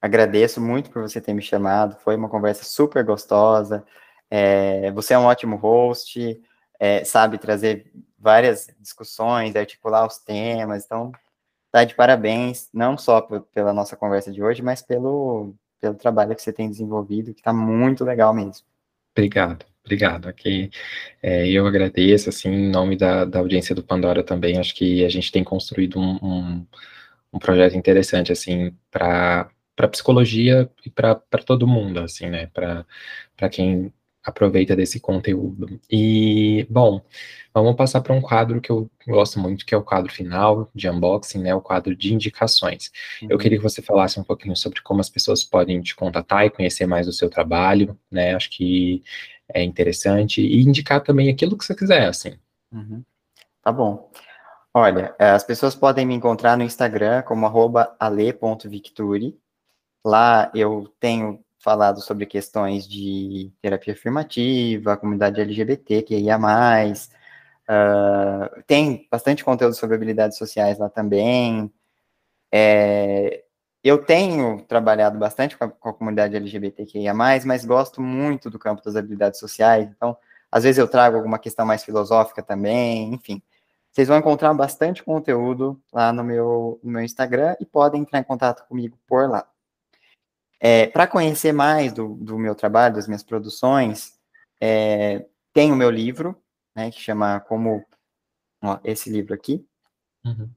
Agradeço muito por você ter me chamado. Foi uma conversa super gostosa. É, você é um ótimo host, é, sabe trazer várias discussões, articular os temas. Então, tá de parabéns, não só pela nossa conversa de hoje, mas pelo, pelo trabalho que você tem desenvolvido, que está muito legal mesmo. Obrigado, obrigado. Aqui é, eu agradeço, assim, em nome da, da audiência do Pandora também. Acho que a gente tem construído um, um, um projeto interessante, assim, para para psicologia e para todo mundo, assim, né? Para quem aproveita desse conteúdo. E, bom, vamos passar para um quadro que eu gosto muito, que é o quadro final de unboxing, né, o quadro de indicações. Uhum. Eu queria que você falasse um pouquinho sobre como as pessoas podem te contatar e conhecer mais do seu trabalho, né, acho que é interessante, e indicar também aquilo que você quiser, assim. Uhum. Tá bom. Olha, é, as pessoas podem me encontrar no Instagram como ale.victuri. Lá eu tenho falado sobre questões de terapia afirmativa, comunidade LGBT, que ia mais. Uh, tem bastante conteúdo sobre habilidades sociais lá também. É, eu tenho trabalhado bastante com a, com a comunidade LGBTQIA+, mas gosto muito do campo das habilidades sociais, então, às vezes eu trago alguma questão mais filosófica também, enfim. Vocês vão encontrar bastante conteúdo lá no meu, no meu Instagram e podem entrar em contato comigo por lá. É, Para conhecer mais do, do, meu trabalho, das minhas produções, é, tem o meu livro, né, que chama como ó, esse livro aqui. Uhum.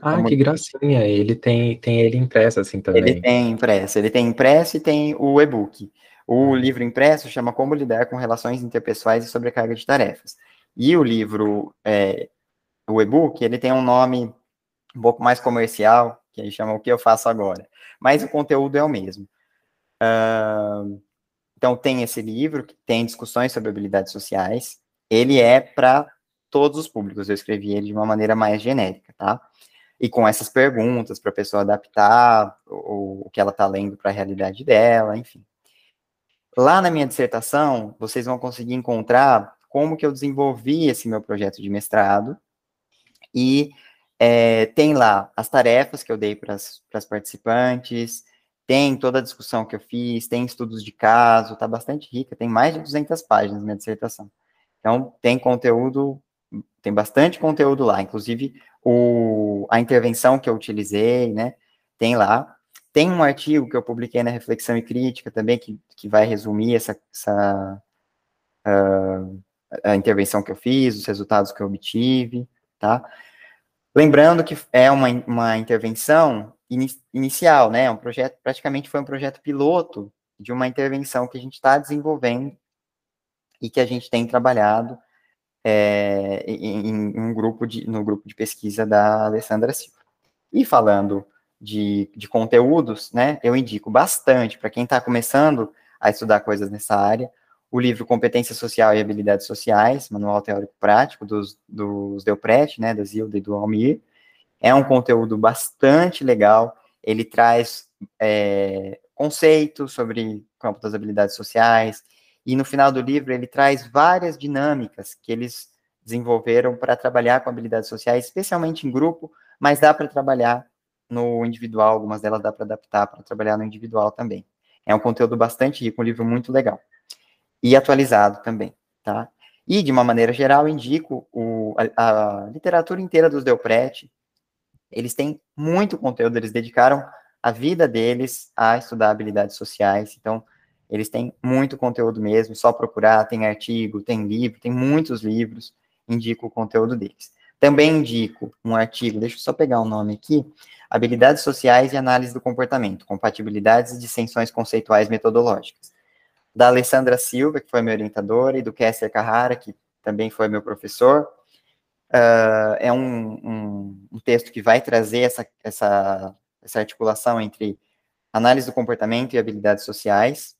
Ah, como... que gracinha! Ele tem, tem ele impresso assim também. Ele tem impresso, ele tem impresso e tem o e-book. O uhum. livro impresso chama Como Lidar com Relações Interpessoais e Sobrecarga de Tarefas. E o livro, é, o e-book, ele tem um nome um pouco mais comercial, que ele chama O que eu faço agora. Mas o conteúdo é o mesmo. Uh, então, tem esse livro, que tem discussões sobre habilidades sociais. Ele é para todos os públicos, eu escrevi ele de uma maneira mais genérica, tá? E com essas perguntas para a pessoa adaptar o, o que ela está lendo para a realidade dela, enfim. Lá na minha dissertação, vocês vão conseguir encontrar como que eu desenvolvi esse meu projeto de mestrado, e é, tem lá as tarefas que eu dei para as participantes, tem toda a discussão que eu fiz, tem estudos de caso, está bastante rica, tem mais de 200 páginas minha dissertação. Então, tem conteúdo, tem bastante conteúdo lá, inclusive o, a intervenção que eu utilizei, né, tem lá. Tem um artigo que eu publiquei na Reflexão e Crítica também, que, que vai resumir essa, essa uh, a intervenção que eu fiz, os resultados que eu obtive, tá? Lembrando que é uma, uma intervenção inicial, né? Um projeto, praticamente foi um projeto piloto de uma intervenção que a gente está desenvolvendo e que a gente tem trabalhado é, em, em, um grupo de, no grupo de pesquisa da Alessandra Silva. E falando de, de conteúdos, né? Eu indico bastante para quem está começando a estudar coisas nessa área, o livro Competência Social e Habilidades Sociais, Manual Teórico Prático, dos, dos Delpret, né, da Zilda e do Almir, é um conteúdo bastante legal. Ele traz é, conceitos sobre o campo das habilidades sociais. E no final do livro, ele traz várias dinâmicas que eles desenvolveram para trabalhar com habilidades sociais, especialmente em grupo, mas dá para trabalhar no individual. Algumas delas dá para adaptar para trabalhar no individual também. É um conteúdo bastante rico, um livro muito legal. E atualizado também, tá? E, de uma maneira geral, indico o, a, a literatura inteira dos Delpret, eles têm muito conteúdo, eles dedicaram a vida deles a estudar habilidades sociais, então eles têm muito conteúdo mesmo, só procurar, tem artigo, tem livro, tem muitos livros, indico o conteúdo deles. Também indico um artigo, deixa eu só pegar o nome aqui, Habilidades Sociais e Análise do Comportamento, Compatibilidades e Dissensões Conceituais Metodológicas, da Alessandra Silva, que foi minha orientadora, e do Kessler Carrara, que também foi meu professor, Uh, é um, um, um, texto que vai trazer essa, essa essa articulação entre análise do comportamento e habilidades sociais,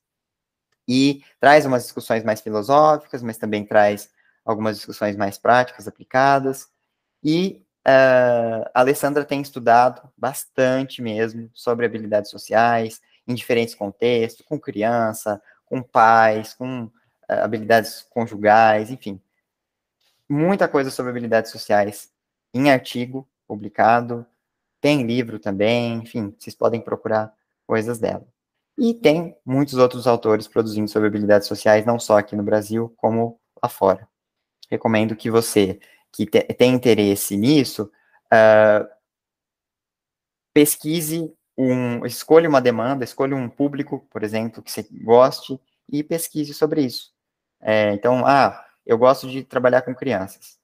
e traz umas discussões mais filosóficas, mas também traz algumas discussões mais práticas, aplicadas, e uh, a Alessandra tem estudado bastante mesmo sobre habilidades sociais, em diferentes contextos, com criança, com pais, com uh, habilidades conjugais, enfim. Muita coisa sobre habilidades sociais em artigo publicado, tem livro também, enfim, vocês podem procurar coisas dela. E tem muitos outros autores produzindo sobre habilidades sociais, não só aqui no Brasil, como lá fora. Recomendo que você, que te, tem interesse nisso, uh, pesquise um, escolha uma demanda, escolha um público, por exemplo, que você goste e pesquise sobre isso. É, então, ah, eu gosto de trabalhar com crianças.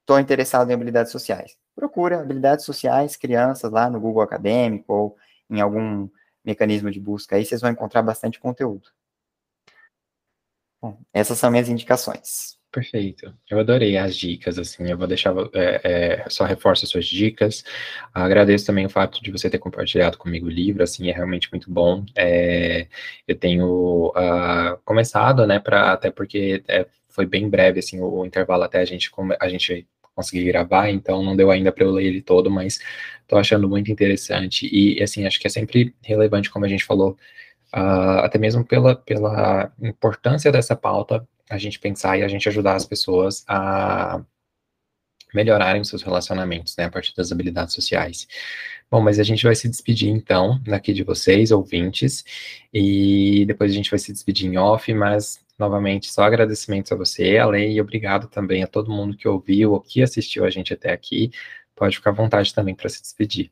Estou interessado em habilidades sociais. Procura habilidades sociais, crianças lá no Google Acadêmico ou em algum mecanismo de busca aí, vocês vão encontrar bastante conteúdo. Bom, essas são minhas indicações. Perfeito. Eu adorei as dicas, assim, eu vou deixar, é, é, só reforço as suas dicas. Agradeço também o fato de você ter compartilhado comigo o livro, assim, é realmente muito bom. É, eu tenho uh, começado, né, pra, até porque é, foi bem breve, assim, o, o, intervalo até a gente, a gente conseguir gravar, então não deu ainda para eu ler ele todo, mas estou achando muito interessante. E, assim, acho que é sempre relevante, como a gente falou, uh, até mesmo pela, pela importância dessa pauta, a gente pensar e a gente ajudar as pessoas a melhorarem seus relacionamentos, né, a partir das habilidades sociais. Bom, mas a gente vai se despedir então daqui de vocês, ouvintes, e depois a gente vai se despedir em off, mas novamente só agradecimentos a você, a Lei, e obrigado também a todo mundo que ouviu ou que assistiu a gente até aqui. Pode ficar à vontade também para se despedir.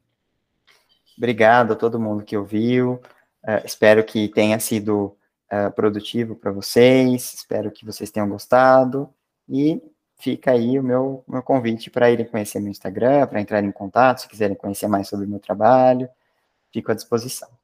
Obrigado a todo mundo que ouviu. Uh, espero que tenha sido uh, produtivo para vocês. Espero que vocês tenham gostado. E fica aí o meu, meu convite para irem conhecer meu Instagram, para entrar em contato, se quiserem conhecer mais sobre o meu trabalho. Fico à disposição.